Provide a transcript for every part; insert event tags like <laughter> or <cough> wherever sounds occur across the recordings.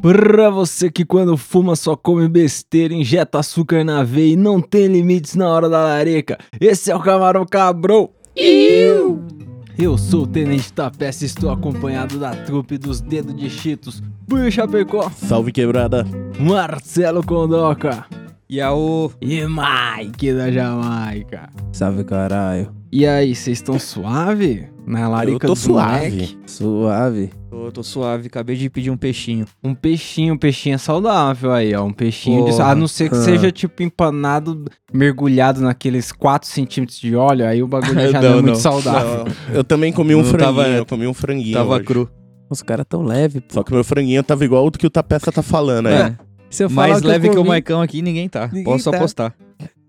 Pra você que quando fuma só come besteira, injeta açúcar na veia e não tem limites na hora da larica, esse é o Camarão Cabrão. Eu sou o Tenente Tapeste e estou acompanhado da trupe dos Dedos de Cheetos, Buio Chapecó, Salve quebrada. Marcelo Condoca Yaô. e Mike da Jamaica. Salve caralho. E aí, vocês estão suave? Na larica Eu tô do suave. moleque? Suave. Tô, tô suave, acabei de pedir um peixinho. Um peixinho, um peixinho é saudável aí, ó. Um peixinho de. Porra. A não ser que Ah. seja tipo empanado, mergulhado naqueles 4 centímetros de óleo, aí o bagulho <laughs> já não, é Não, muito não. saudável. Não, Eu também comi um Não franguinho. tava- eu comi um franguinho. Tava hoje. cru. Os caras tão leve, pô. Só que meu franguinho tava igual o do que o Tapesta tá falando, É. né? Se eu falar Mais leve que, eu o comi, Maicão aqui, ninguém tá. Ninguém Posso tá. apostar.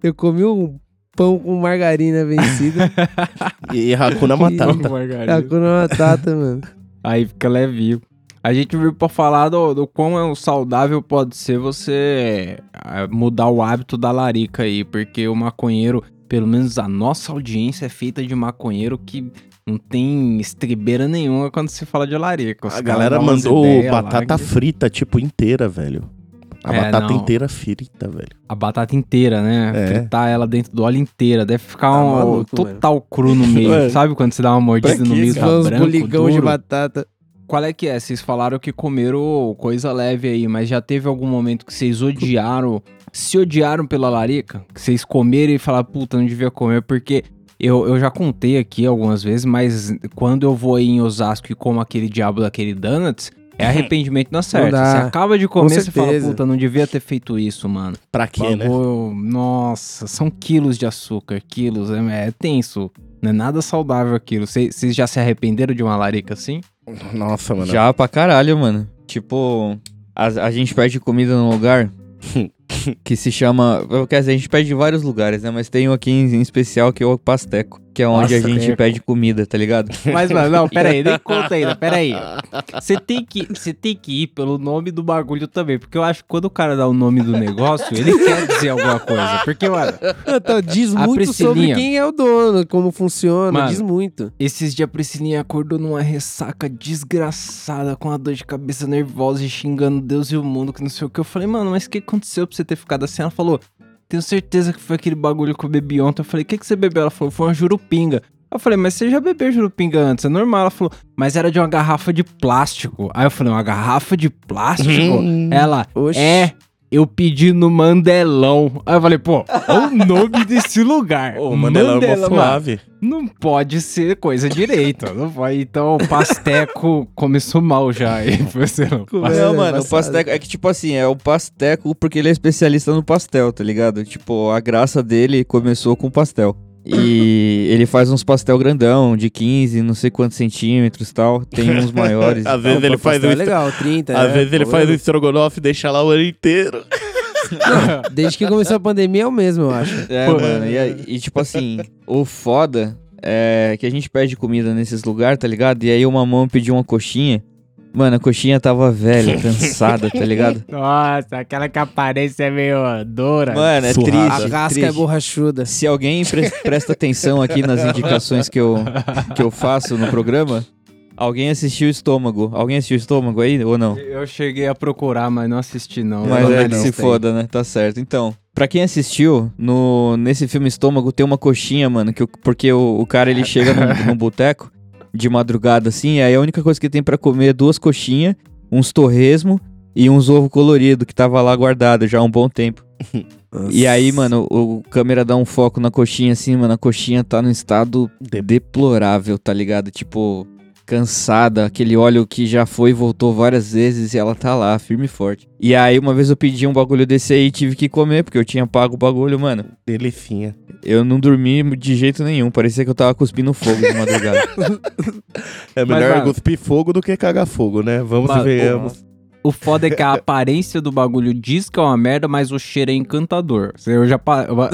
Eu comi um pão com margarina vencida. <laughs> E Hakuna Matata. Margarina. Hakuna Matata, mano. Aí fica levinho. A gente veio pra falar do, do quão é saudável pode ser você ah, mudar o hábito da larica aí, porque o maconheiro, pelo menos a nossa audiência é feita de maconheiro que não tem estribeira nenhuma quando se fala de larica. Os A galera mandou lá batata frita, tipo, inteira, velho. A É, batata não. inteira frita, velho. A batata inteira, né? É. Fritar ela dentro do óleo inteira. Deve ficar Tá um maluco, total cru no meio. Sabe quando você dá uma mordida Pra no meio tá branco, buligão de duro? batata. Qual é que é? Vocês falaram que comeram coisa leve aí, mas já teve algum momento que vocês odiaram, se odiaram pela larica? Que vocês comeram e falaram, puta, não devia comer, porque eu, eu já contei aqui algumas vezes, mas quando eu vou aí em Osasco e como aquele diabo daquele donuts, é arrependimento na certa. Você acaba de comer, você fala, puta, não devia ter feito isso, mano. Pra quê, né? Nossa, são quilos de açúcar, quilos, é, é tenso. Não é nada saudável aquilo. Vocês já se arrependeram de uma larica assim? Nossa, mano. Já pra caralho, mano. Tipo, a, a gente pede comida num lugar <laughs> que se chama. Quer dizer, a gente pede em vários lugares, né? Mas tem um aqui em, em especial que é o Pasteco, que é onde a gente pede comida, tá ligado? <laughs> Mas, mano, não, pera aí, <laughs> nem conta ainda, pera aí. Você tem, que, você tem que ir pelo nome do bagulho também, porque eu acho que quando o cara dá o nome do negócio, ele <laughs> quer dizer alguma coisa. Porque, mano, Então, diz muito sobre Priscilinha. quem é o dono, como funciona, Mano. diz muito. esses dias a Priscilinha acordou numa ressaca desgraçada, com a dor de cabeça nervosa e xingando Deus e o mundo, que não sei o que. Eu falei, mano, mas o que aconteceu pra você ter ficado assim? Ela falou, tenho certeza que foi aquele bagulho que eu bebi ontem. Eu falei, o que, que você bebeu? Ela falou, foi uma jurupinga. Eu falei, mas você já bebeu jurupinga antes, é normal. Ela falou, mas era de uma garrafa de plástico. Aí eu falei, uma garrafa de plástico? Hum. Ela, Oxi. é, eu pedi no Mandelão. Aí eu falei, pô, <laughs> olha o nome desse lugar. Ô, Mandelão é mó mano, suave. Não pode ser coisa direita. Não pode. Então o Pasteco <laughs> começou mal já. aí, <laughs> você não. É, Não, mano, o. Pasteco. É que, tipo assim, é o Pasteco porque ele é especialista no pastel, tá ligado? Tipo, a graça dele começou com pastel. E ele faz uns pastel grandão, de 15, não sei quantos centímetros e tal. Tem uns maiores. <laughs> Às vezes ele faz é estra- legal, 30. Às é, vezes ele faz o estrogonofe e deixa lá o ano inteiro. <laughs> Desde que começou a pandemia é o mesmo, eu acho. É, Pô, mano. E, e, tipo assim, o foda é que a gente pede comida nesses lugares, tá ligado? E aí uma mão pediu uma coxinha. Mano, a coxinha tava velha, <laughs> cansada, tá ligado? Nossa, aquela que a aparência é meio dura. Mano, é Surrada. A triste. casca é triste. borrachuda. Se alguém pre- presta atenção aqui nas indicações que eu, que eu faço no programa, alguém assistiu o Estômago. Alguém assistiu o Estômago aí ou não? Eu cheguei a procurar, mas não assisti não. Mas também é que não. se Tem. foda, né? Tá certo. Então, pra quem assistiu, no, nesse filme Estômago tem uma coxinha, mano, que, porque o, o cara ele <laughs> chega num, num boteco de madrugada assim, aí a única coisa que tem pra comer é duas coxinhas, uns torresmo e uns ovo colorido que tava lá guardado já há um bom tempo. <laughs> E aí, mano, o, o câmera dá um foco na coxinha assim, mano, a coxinha tá num estado deplorável, tá ligado? Tipo, cansada, aquele óleo que já foi e voltou várias vezes e ela tá lá, firme e forte. E aí, uma vez eu pedi um bagulho desse aí e tive que comer, porque eu tinha pago o bagulho, mano. Delicinha. Eu não dormi de jeito nenhum, parecia que eu tava cuspindo fogo de madrugada. <laughs> É Mas, melhor mano- cuspir fogo do que cagar fogo, né? Vamos Mas, e venhamos. O foda é que a <laughs> aparência do bagulho diz que é uma merda, mas o cheiro é encantador. Eu já,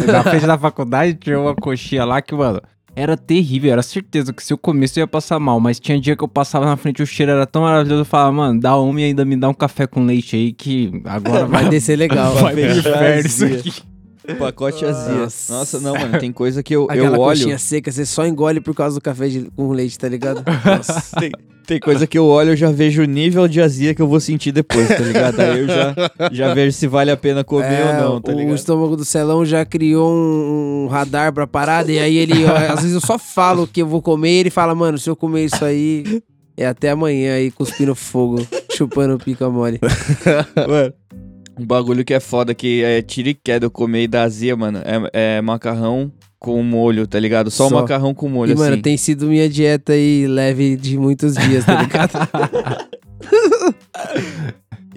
na frente da faculdade tinha uma coxinha lá que, mano, era terrível, era certeza que se eu comesse eu ia passar mal, mas tinha dia que eu passava na frente, o cheiro era tão maravilhoso, eu falava, mano, dá uma e ainda me dá um café com leite aí que agora vai, <laughs> Vai descer legal. vai inferno isso azia. aqui. Pacote azia. Nossa. Nossa, não, mano, tem coisa que eu, Aquela eu olho. coxinha seca, você só engole por causa do café de- com leite, tá ligado? <laughs> Nossa. Tem, tem coisa que eu olho, eu já vejo o nível de azia que eu vou sentir depois, tá ligado? Aí eu já, já vejo se vale a pena comer É, ou não, tá o ligado? estômago do Celão já criou um, um radar pra parada, e aí ele, ó, às vezes eu só falo que eu vou comer, e ele fala, mano, se eu comer isso aí, é até amanhã aí cuspindo fogo, chupando pica mole. <laughs> Mano, um bagulho que é foda, que é tira e queda eu comer e dá azia, mano, é, é macarrão com molho, tá ligado? Só, Só. o macarrão com molho, E, mano, assim. tem sido minha dieta aí leve de muitos dias, tá ligado? <laughs>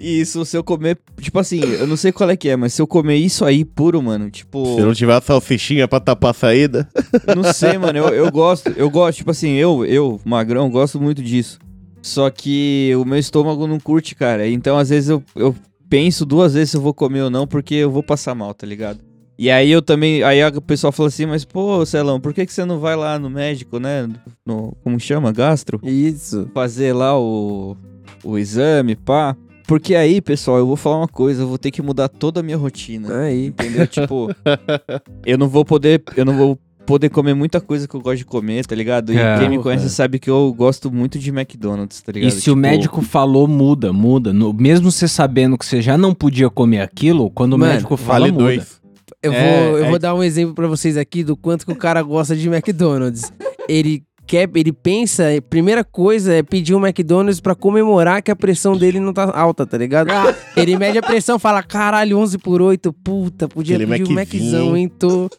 E isso, se eu comer, tipo assim, eu não sei qual é que é, mas se eu comer isso aí puro, mano, tipo... Se não tiver a salsichinha pra tapar a saída. Não sei, mano. Eu, eu gosto, eu gosto, tipo assim, eu, eu, magrão, gosto muito disso. Só que o meu estômago não curte, cara. Então, às vezes, eu, eu penso duas vezes se eu vou comer ou não, porque eu vou passar mal, tá ligado? E aí eu também. Aí o pessoal fala assim, mas, pô, Celão, por que, que você não vai lá no médico, né? No, como chama? Gastro? Isso. Fazer lá o, o exame, pá. Porque aí, pessoal, eu vou falar uma coisa, eu vou ter que mudar toda a minha rotina. Aí. Entendeu? tipo, eu não vou poder. Eu não vou poder comer muita coisa que eu gosto de comer, tá ligado? E É. quem me conhece sabe que eu gosto muito de McDonald's, tá ligado? E se o Tipo, médico falou, muda, muda. No- mesmo você sabendo que você já não podia comer aquilo, quando Mano, o médico fala, Vale muda. dois. Eu vou, É, eu é- vou dar um exemplo pra vocês aqui do quanto que o cara gosta de McDonald's. Ele quer, ele pensa, primeira coisa é pedir um McDonald's pra comemorar que a pressão dele não tá alta, tá ligado? Ele mede a pressão, fala, caralho, 11 por 8, puta, podia Aquele pedir um Maczinho. Maczão, hein? Tô,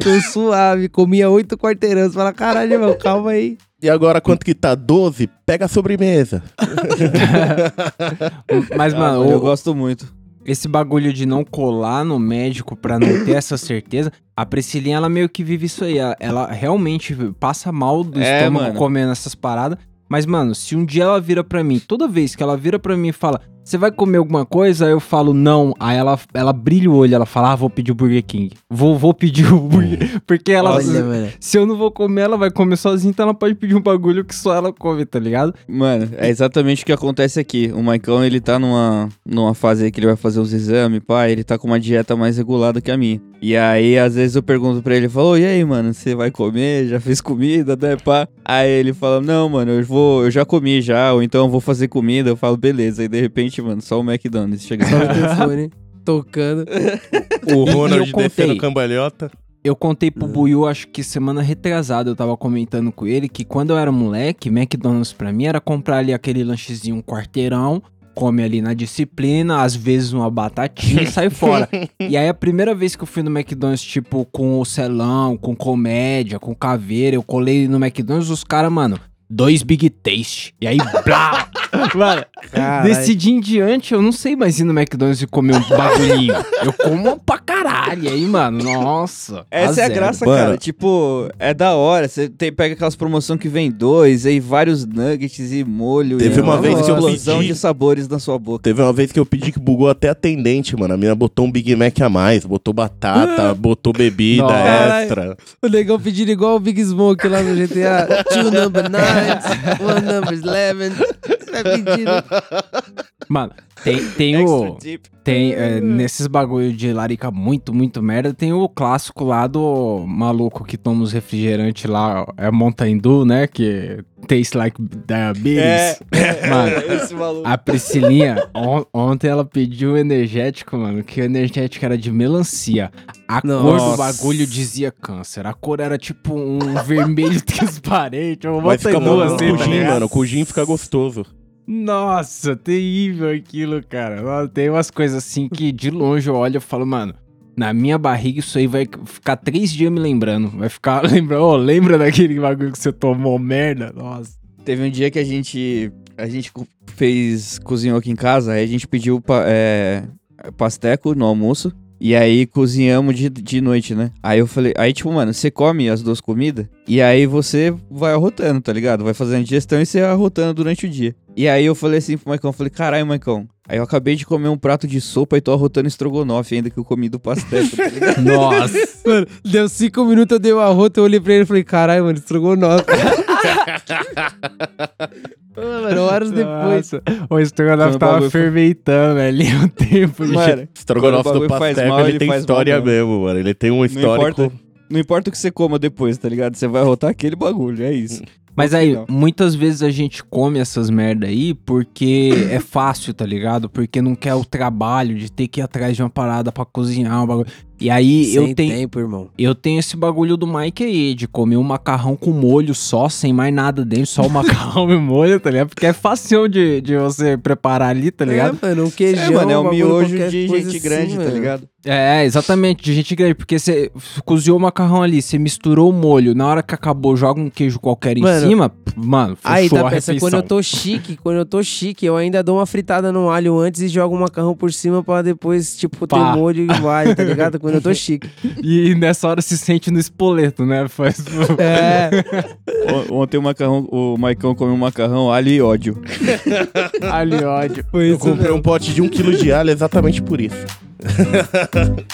tô suave, comia 8 quarteirões. Fala, caralho, meu, calma aí. E agora, quanto que tá? 12? Pega a sobremesa. <laughs> Mas, mano, eu o- gosto muito. esse bagulho de não colar no médico pra não ter essa certeza, a Priscilinha, ela meio que vive isso aí. Ela, ela realmente passa mal do É, estômago mano. comendo essas paradas. Mas, mano, se um dia ela vira pra mim, toda vez que ela vira pra mim e fala, você vai comer alguma coisa? Aí eu falo, não. Aí ela, ela brilha o olho, ela fala, ah, vou pedir o Burger King. Vou, vou pedir o Burger <laughs> Porque ela. Olha, mano. Se eu não vou comer, ela vai comer sozinha, então ela pode pedir um bagulho que só ela come, tá ligado? Mano, é exatamente o que acontece aqui. O Maicon, ele tá numa, numa fase aí que ele vai fazer os exames, pá, ele tá com uma dieta mais regulada que a minha. E aí, às vezes eu pergunto pra ele, falou, e aí, mano, você vai comer? Já fez comida, né, pá? Aí ele fala, não, mano, eu vou, eu já comi já, ou então eu vou fazer comida. Eu falo, beleza. Aí, de repente, mano, só o McDonald's chega Só o telefone tocando. O Ronald eu contei. descendo cambalhota. Eu contei pro Buiu, acho que semana retrasada, eu tava comentando com ele que quando eu era moleque, McDonald's pra mim era comprar ali aquele lanchezinho um quarteirão, come ali na disciplina, às vezes uma batatinha e sai fora. <laughs> E aí a primeira vez que eu fui no McDonald's, tipo, com o celão, com comédia, com caveira, eu colei no McDonald's, os caras, mano, dois Big Taste. E aí, blá! <laughs> mano. Desse dia em diante, eu não sei mais ir no McDonald's e comer um bagulhinho. <laughs> eu como pra caralho. E aí, mano, nossa. Essa é a graça, Mano. cara. Tipo, é da hora. Você tem, pega aquelas promoções que vem dois, aí vários nuggets e molho. Teve e uma vez que eu explosão pedi- de sabores na sua boca. Teve uma vez que eu pedi que bugou até atendente, mano. A mina botou um Big Mac a mais, botou batata, <laughs> botou bebida Nossa. extra. O negão pedindo igual o Big Smoke lá no GTA. Two number nines, one number eleven. Vai pedindo. Mano, tem, tem o. Tem, é, nesses bagulho de larica muito, muito merda, tem o clássico lá do maluco que toma os refrigerantes lá, é Mountain Dew, né? Que taste like diabetes. É, <laughs> Mano, esse maluco. A Priscilinha, on- ontem ela pediu um energético, mano, que o energético era de melancia. A cor do Nossa. bagulho dizia câncer. A cor era tipo um <laughs> vermelho <laughs> transparente. Mas fica bom assim, tá mano. O gin fica gostoso. Nossa, terrível aquilo, cara. Tem umas coisas assim que de longe eu olho e falo, mano, na minha barriga isso aí vai ficar três dias me lembrando. Vai ficar <laughs> lembrando, oh, lembra daquele bagulho que você tomou merda? Nossa. Teve um dia que a gente. A gente fez. cozinhou aqui em casa, aí a gente pediu é, pasteco no almoço. E aí cozinhamos de, de noite, né? Aí eu falei, aí tipo, mano, você come as duas comidas e aí você vai arrotando, tá ligado? Vai fazendo digestão e você arrotando durante o dia. E aí eu falei assim pro Maicon, falei, caralho, Maicon, Aí eu acabei de comer um prato de sopa e tô arrotando estrogonofe ainda que eu comi do pastel, tá ligado? <laughs> Nossa. Mano, deu cinco minutos, eu dei uma rota, eu olhei pra ele e falei, caralho, mano. Ah, <laughs> mano, horas depois. O estrogonofe tava foi- fermentando ali o tempo. de- Mano, Estrogonofe do pastel, mal, ele ele tem história mesmo. mesmo, mano. Ele tem um não histórico. importa, não importa o que você coma depois, tá ligado? Você vai arrotar aquele bagulho, é isso. Mas aí, muitas vezes a gente come essas merda aí porque é fácil, tá ligado? Porque não quer o trabalho de ter que ir atrás de uma parada pra cozinhar um bagulho. E aí Sem eu tenho, tempo, irmão. eu tenho esse bagulho do Mike aí, de comer um macarrão com molho só, sem mais nada dentro, só o macarrão <laughs> e molho, tá ligado? Porque é fácil de, de você preparar ali, tá ligado? É, mano, um queijão. É, mano, é um miojo de gente assim, grande, tá mano. ligado? É, exatamente, de gente grande. Porque você cozinhou o macarrão ali, você misturou o molho, na hora que acabou, joga um queijo qualquer em Mano, cima, mano, fechou Aí dá a peça, refeição. quando eu tô chique, quando eu tô chique, eu ainda dou uma fritada no alho antes e jogo o macarrão por cima pra depois, tipo, ter Pá. molho e alho, tá ligado? Quando eu tô <laughs> chique. E nessa hora se sente no espoleto, né? Faz... É, O- <laughs> Ontem o macarrão, o Maicão comeu um macarrão, alho e ódio. <laughs> Ali, ódio. foi Eu isso comprei mesmo. um pote de um quilo de alho exatamente por isso. Thank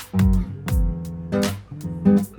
you.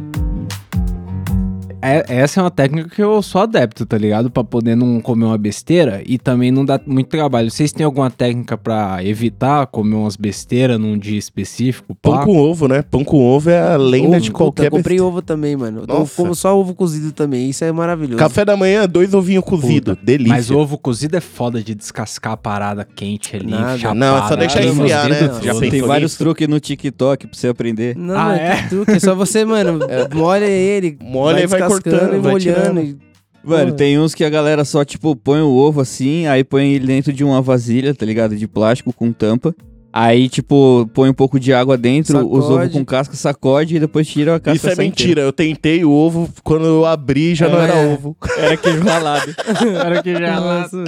Essa é uma técnica que eu sou adepto, tá ligado? Pra poder não comer uma besteira e também não dar muito trabalho. Vocês têm alguma técnica pra evitar comer umas besteiras num dia específico? Pão pá? com ovo, né? Pão com ovo é a lenda Ovo, de puta, qualquer comprei besteira. ovo também, mano. Eu como só ovo cozido também, isso é maravilhoso. Café da manhã, dois ovinhos cozidos. Delícia. Mas ovo cozido é foda de descascar a parada quente ali, Nada. chapada. Não, é só deixar queima os esfriar, né? Já Tem vários truques no TikTok pra você aprender. Não, Ah, é? truque. É só você, mano, <laughs> molha ele, Molha e vai descascando cortando, e molhando. e- Mano, Pô. tem uns que a galera só, tipo, põe o ovo assim, aí põe ele dentro de uma vasilha, tá ligado? De plástico com tampa. Aí, tipo, põe um pouco de água dentro, os ovos Sacode. com casca, sacode e depois tira a casca Isso é mentira. Eu tentei o ovo, quando eu abri já não É. era ovo. inteira. <laughs> Era queijo ralado. <laughs> Era que já Nossa.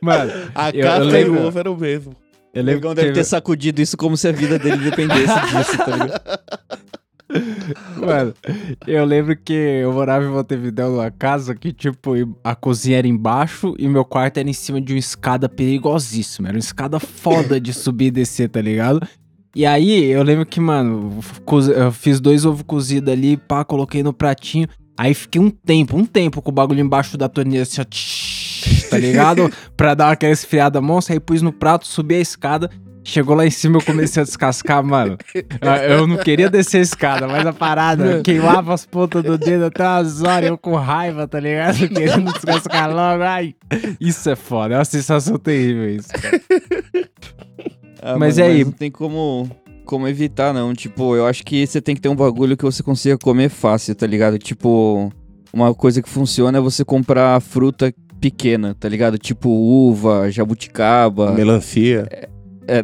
Mano, A Eu- eu casca e lembro- o ovo era o mesmo. eu O lembro Negão que deve teve- ter sacudido isso como se a vida dele dependesse disso, tá ligado? <laughs> Mano, eu lembro que eu morava em Montevideo numa casa que, tipo, a cozinha era embaixo e meu quarto era em cima de uma escada perigosíssima. Era uma escada foda de subir e descer, tá ligado? E aí, eu lembro que, mano, eu fiz dois ovos cozidos ali, pá, coloquei no pratinho. Aí fiquei um tempo, um tempo com o bagulho embaixo da torneira, assim, ó, tsh, tá ligado? <laughs> pra dar aquela esfriada monstra. Aí pus no prato, subi a escada. Chegou lá em cima, eu comecei a descascar, mano. <laughs> Ah, Eu não queria descer a escada, mas a parada queimava as pontas do dedo até umas horas, eu com raiva, tá ligado? <laughs> Querendo descascar logo. Ai, isso é foda, é uma sensação terrível isso. cara. Ah, Mas mano, e aí? não tem como, como evitar, não. Tipo, eu acho que você tem que ter um bagulho que você consiga comer fácil, tá ligado? Tipo, uma coisa que funciona é você comprar fruta pequena, tá ligado? Tipo uva, jabuticaba. Melancia. É,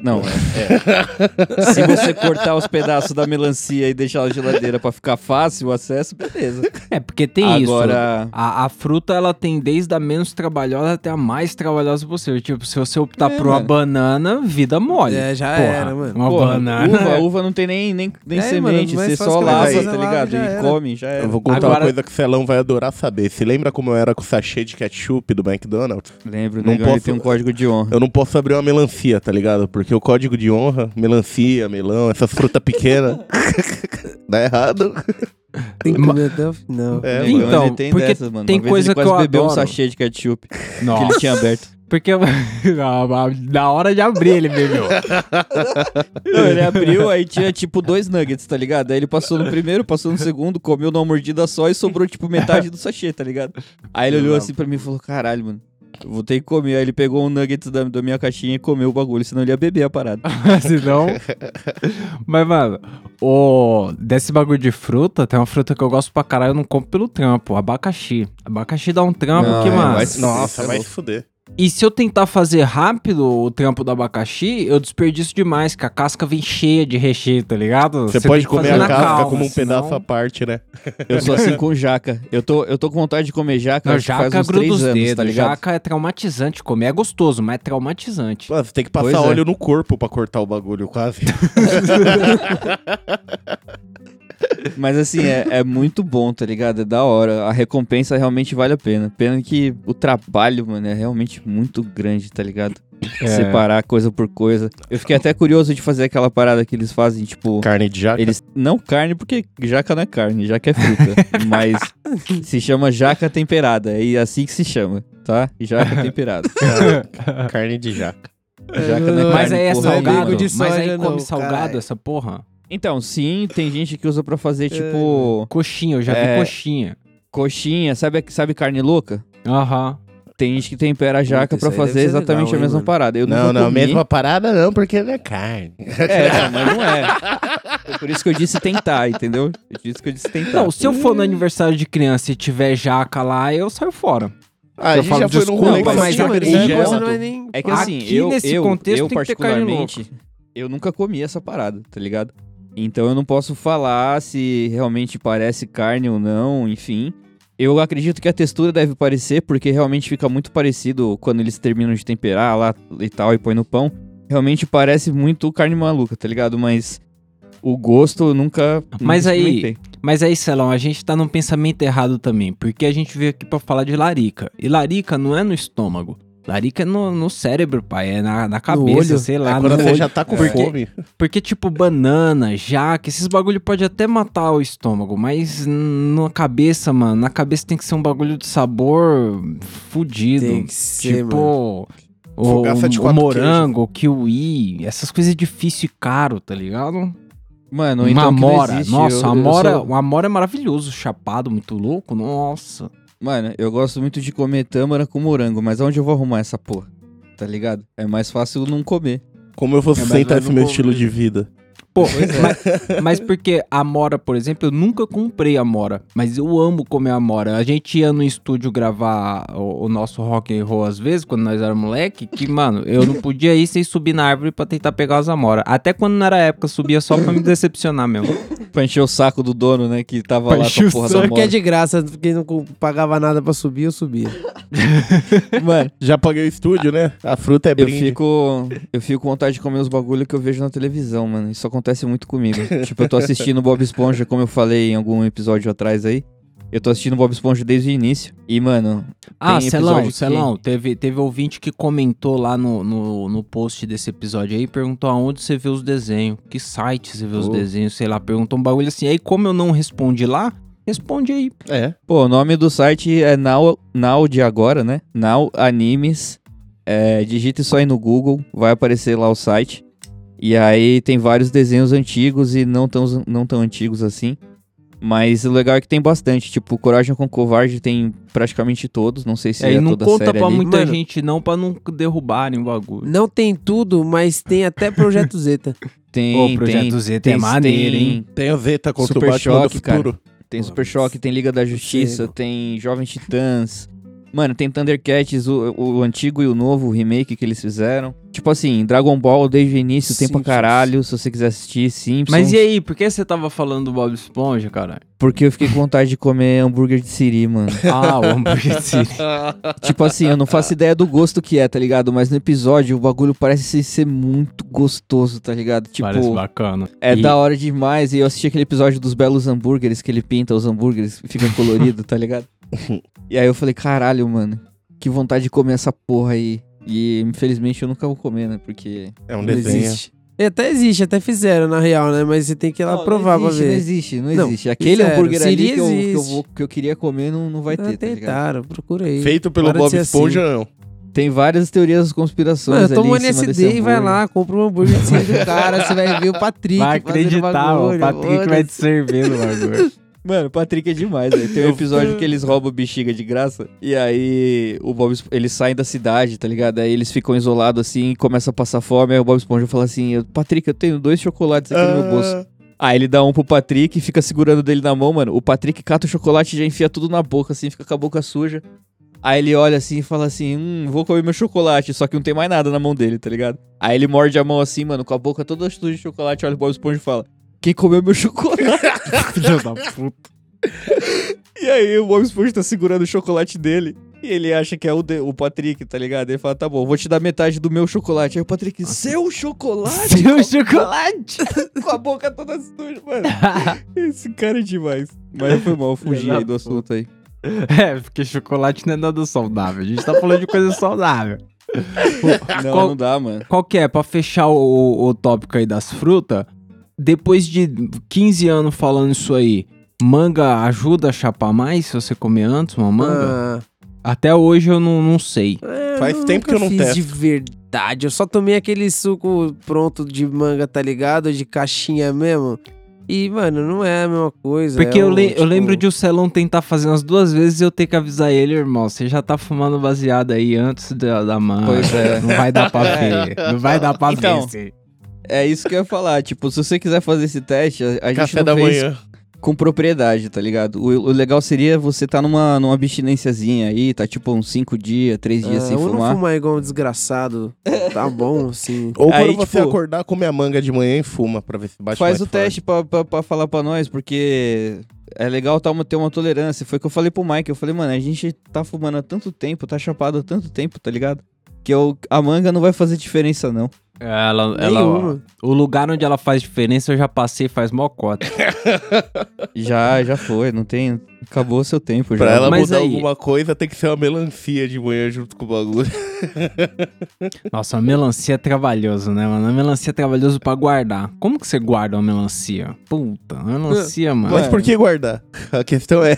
não, é, é. Se você cortar os pedaços da melancia e deixar na geladeira pra ficar fácil o acesso, beleza. É, porque tem isso. Agora, A, a fruta, ela tem desde a menos trabalhosa até a mais trabalhosa possível. Tipo, se você optar É, por uma mano. banana, vida mole. É, já Porra, era, mano. Uma porra, banana. uva, uva não tem nem, nem, nem É, semente, mano, você só lava, tá ligado? E era. come, já era. Eu vou contar Agora- uma coisa que o Celão vai adorar saber. Se lembra como eu era com o sachê de ketchup do McDonald's? Lembro, Não negão, posso- tem um código de honra. Eu não posso abrir uma melancia, tá ligado? Porque o código de honra, melancia, melão, essas frutas pequenas, <laughs> dá errado. Tem que comer até o final. É, mano. Então, ele tem porque dessas, mano. tem coisa ele que quase eu bebeu um sachê de ketchup que Nossa. ele tinha aberto. Porque <laughs> na hora de abrir ele bebeu. <laughs> Não, ele abriu, aí tinha tipo dois nuggets, tá ligado? Aí ele passou no primeiro, passou no segundo, comeu numa mordida só e sobrou tipo metade do sachê, tá ligado? Aí ele olhou assim pra mim e falou: caralho, mano. Vou ter que comer. Aí ele pegou um nugget da, da minha caixinha e comeu o bagulho, senão ele ia beber a parada. <laughs> Senão. Mas, mano, o... desse bagulho de fruta, tem uma fruta que eu gosto pra caralho, eu não compro pelo trampo. Abacaxi. Abacaxi dá um trampo Não, que, é, mano. vai se- Nossa, é vai se fuder. E se eu tentar fazer rápido o trampo do abacaxi, eu desperdiço demais, que a casca vem cheia de recheio, tá ligado? Você pode comer a na casca calma, como um senão- pedaço à parte, né? Eu sou assim com jaca. Eu tô, eu tô com vontade de comer jaca, Não, jaca faz uns gruda três os anos, dedos. tá ligado? jaca é traumatizante comer. É gostoso, mas é traumatizante. Mano, você tem que passar Pois é. óleo no corpo pra cortar o bagulho, quase. <laughs> <laughs> Mas assim, é, é muito bom, tá ligado? É da hora. A recompensa realmente vale a pena. Pena que o trabalho, mano, é realmente muito grande, tá ligado? É. Separar coisa por coisa. Eu fiquei até curioso de fazer aquela parada que eles fazem, tipo. Carne de jaca. Eles. Não carne, porque jaca não é carne, jaca é fruta. <laughs> mas se chama jaca temperada. É assim que se chama, tá? Jaca temperada. <laughs> Carne de jaca. Jaca não é Mas carne, aí é porra salgado. de Mas aí come não, salgado caralho. essa porra? Então, sim, tem gente que usa pra fazer, tipo, Coxinha, eu já É. vi coxinha. coxinha. Sabe, sabe carne louca? Aham. Tem gente que tempera a jaca Puta, pra isso aí fazer deve ser exatamente legal, a hein, mesma mano? parada. Eu Não, nunca não, comi. mesma parada não, porque não é carne. É, mas não é. É por isso que eu disse tentar, entendeu? É por isso que eu disse tentar. Não, se eu for no aniversário de criança e tiver jaca lá, eu saio fora. Ah, a Eu gente falo, já foi num desculpa, rolê com mas essa já que você não é nem... É que assim, Aqui eu, nesse eu, contexto eu tem que ter carne particularmente, eu nunca comi essa parada, tá ligado? Então eu não posso falar se realmente parece carne ou não, enfim. Eu acredito que a textura deve parecer, porque realmente fica muito parecido quando eles terminam de temperar lá e tal e põe no pão. Realmente parece muito carne maluca, tá ligado? Mas o gosto eu nunca. Mas nunca aí-. Mas aí, Celão, a gente tá num pensamento errado também, porque a gente veio aqui pra falar de larica. E larica não é no estômago. Larica é no, no cérebro, pai. É na, na cabeça, olho. sei É lá. no você olho. já tá com Porque- fome. Porque, tipo, banana, jaca, esses bagulho pode até matar o estômago, mas na cabeça, mano, na cabeça tem que ser um bagulho de sabor fudido. Tem que ser, mano. tipo, o, Fogaça de o morango, o kiwi, essas coisas difíceis e caro, tá ligado? Mano, uma então que não amora, existe, nossa, eu- uma eu amora, sou- uma amora é maravilhoso, chapado, muito louco, nossa. Mano, eu gosto muito de comer tâmara com morango, mas onde eu vou arrumar essa porra? Tá ligado? É mais fácil não comer. Como eu vou É, sustentar esse no meu estilo de vida? Pô, mas, mas porque a amora, por exemplo, eu nunca comprei amora, mas eu amo comer amora. A gente ia no estúdio gravar o, o nosso rock and roll às vezes, quando nós éramos moleque, que, mano, eu não podia ir sem subir na árvore pra tentar pegar as amoras. Até quando não era época, eu subia só pra me decepcionar mesmo. Pra encher o saco do dono, né? Que tava Pra lá com a o porra Só da que é moto. de graça, quem não pagava nada pra subir, eu subia. <laughs> Mano, Já paguei o estúdio, né? A fruta é eu brinde. fico, eu fico com vontade de comer os bagulho que eu vejo na televisão, mano. Isso acontece muito comigo. <laughs> tipo, eu tô assistindo Bob Esponja, como eu falei em algum episódio atrás aí. Eu tô assistindo Bob Esponja desde o início. E, mano, Ah, Tem Celão, que- Celão, teve, teve ouvinte que comentou lá no, no, no post desse episódio aí, perguntou aonde você vê os desenhos, que site você vê os Oh. desenhos, sei lá, perguntou um bagulho assim. Aí, como eu não respondi lá, responde aí. É. Pô, o nome do site é Now, Now de agora, né? Now Animes. É, digite só aí no Google, vai aparecer lá o site. E aí tem vários desenhos antigos e não tão, não tão antigos assim. Mas o legal é que tem bastante. Tipo, Coragem com Covarde tem praticamente todos. Não sei se É, é, e não toda a conta série pra ali. muita Mano. gente não, pra não derrubarem o bagulho. Não tem tudo, mas tem até Projeto Zeta. <laughs> Tem, Ô, Projeto tem, Zeta tem, é maneiro, tem, hein? Tem o Zeta contra Super o Batman Choque, do cara. futuro. Tem Super Choque, tem Liga da Justiça, tem Jovem Titãs. Mano, tem Thundercats, o, o antigo e o novo, o remake que eles fizeram. Tipo assim, Dragon Ball desde o início Simpsons. caralho, se você quiser assistir, Simpsons. Mas e aí, por que você tava falando do Bob Esponja, cara? Porque eu fiquei com vontade de comer hambúrguer de siri, mano. <laughs> Ah, o hambúrguer de Siri. <laughs> tipo assim, eu não faço ideia do gosto que é, tá ligado? Mas no episódio o bagulho parece ser muito gostoso, tá ligado? Tipo, Parece bacana. é E- da hora demais. E eu assisti aquele episódio dos belos hambúrgueres, que ele pinta os hambúrgueres, fica colorido, tá ligado? <laughs> <laughs> E aí eu falei, caralho, mano, que vontade de comer essa porra aí. E infelizmente eu nunca vou comer, né? Porque. É um Não desenho. existe. E até existe, até fizeram na real, né? Mas você tem que ir lá Não, provar não existe, pra ver. Não existe, não Não, existe. Aquele fizeram. hambúrguer ali que eu, que, eu vou- que eu queria comer não, não vai ter, Ah, tá ligado? tentaram, procura aí. Feito pelo Para Bob ser assim. Esponja, não. Tem várias teorias das conspirações Mano, ali toma um em cima desse LSD e vai lá, compra um hambúrguer de Siri do <laughs> cara, você vai ver o Patrick Vai acreditar, o Patrick vai te servir no bagulho. <laughs> Mano, o Patrick é demais, velho. Tem um episódio que eles roubam bexiga de graça. E aí o Bob Esp- eles saem da cidade, tá ligado? Aí eles ficam isolados assim, começam a passar fome. Aí o Bob Esponja fala assim: "Eu- Patrick, eu tenho dois chocolates aqui no meu bolso. Ah, Aí ele dá um pro Patrick e fica segurando dele na mão, mano. O Patrick cata o chocolate e já enfia tudo na boca, assim, fica com a boca suja. Aí ele olha assim e fala assim: Hum, vou comer meu chocolate. Só que não tem mais nada na mão dele, tá ligado? Aí ele morde a mão assim, mano, com a boca toda suja de chocolate. Olha o Bob Esponja e fala: Quem comeu meu chocolate? <laughs> Filho da puta. E aí o Bob Esponja tá segurando o chocolate dele. E ele acha que é o, de- o Patrick, tá ligado? Ele fala, tá bom, vou te dar metade do meu chocolate. Aí o Patrick, seu chocolate? Seu chocolate! <laughs> Com a boca toda suja, mano. <laughs> Esse cara é demais. Mas foi mal, fugi aí do assunto aí. É, porque chocolate não é nada saudável. A gente tá falando de coisa saudável. Não, Qual- não dá, mano. Qual que é? Pra fechar o, o tópico aí das frutas, depois de 15 anos falando isso aí, manga ajuda a chapar mais se você comer antes uma manga? Ah, Até hoje eu não, não sei. é, Faz nunca tempo que eu não fiz testo. de verdade. Eu só tomei aquele suco pronto de manga, tá ligado? De caixinha mesmo. E, mano, não é a mesma coisa. Porque é eu, um, le- eu tipo, lembro de o Celão tentar fazer umas duas vezes e eu ter que avisar ele, irmão, você já tá fumando baseado aí antes da, da manga. Pois é. Não vai dar pra <laughs> ver. Não vai dar pra Então, ver. É isso que eu ia falar. Tipo, se você quiser fazer esse teste, a, a gente não da fez manhã. com propriedade, tá ligado? O, o legal seria você tá numa, numa abstinênciazinha aí, tá tipo uns 5 dias, 3 dias ah, sem eu não fumar. fumar igual um desgraçado. Tá bom, assim. Ou Aí, quando você tipo- acordar, come a manga de manhã e fuma pra ver se bate Faz mais o forte. teste pra, pra, pra falar pra nós, porque é legal tá ter uma tolerância. Foi o que eu falei pro Mike. Eu falei, mano, a gente tá fumando há tanto tempo, tá chapado há tanto tempo, tá ligado? Que eu, a manga não vai fazer diferença, não. Ela, ela, o lugar onde ela faz diferença eu já passei faz mocota. <laughs> Já, já foi, não tem. Acabou o seu tempo já. Pra ela Mas mudar aí- alguma coisa, tem que ser uma melancia de manhã junto com o bagulho. Nossa, a melancia é trabalhoso, né, mano? A melancia é trabalhoso pra guardar. Como que você guarda uma melancia? Puta, uma melancia, mano. Mas por que guardar? <laughs> A questão é.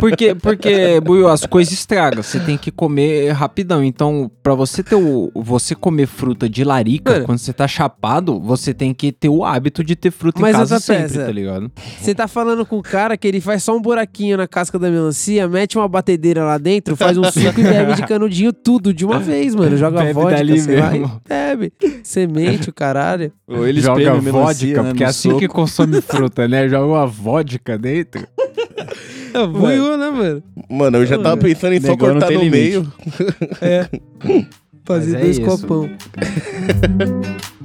Porque, porque, Buiu, as coisas estragam. Você tem que comer rapidão. Então, pra você ter o. Você comer fruta de larica, Mano. quando você tá chapado, você tem que ter o hábito de ter fruta Mas em casa sempre, peça. tá ligado? Você tá falando com o cara que ele faz só um buraquinho na casca da melancia, mete uma batedeira lá dentro, faz um suco e bebe de canudinho tudo de uma vez, mano. Joga Bebe vodka, dali sei lá, e mesmo. bebe. Semente, o caralho. Ou ele Joga vodka, melancia, né, porque é assim soco. que consome fruta, né? Joga uma vodka dentro. É voiô, né, mano? Mano, eu já tava pensando em só Negão não cortar no limite. meio. É. <laughs> Fazer Mas é dois isso. copão. <laughs>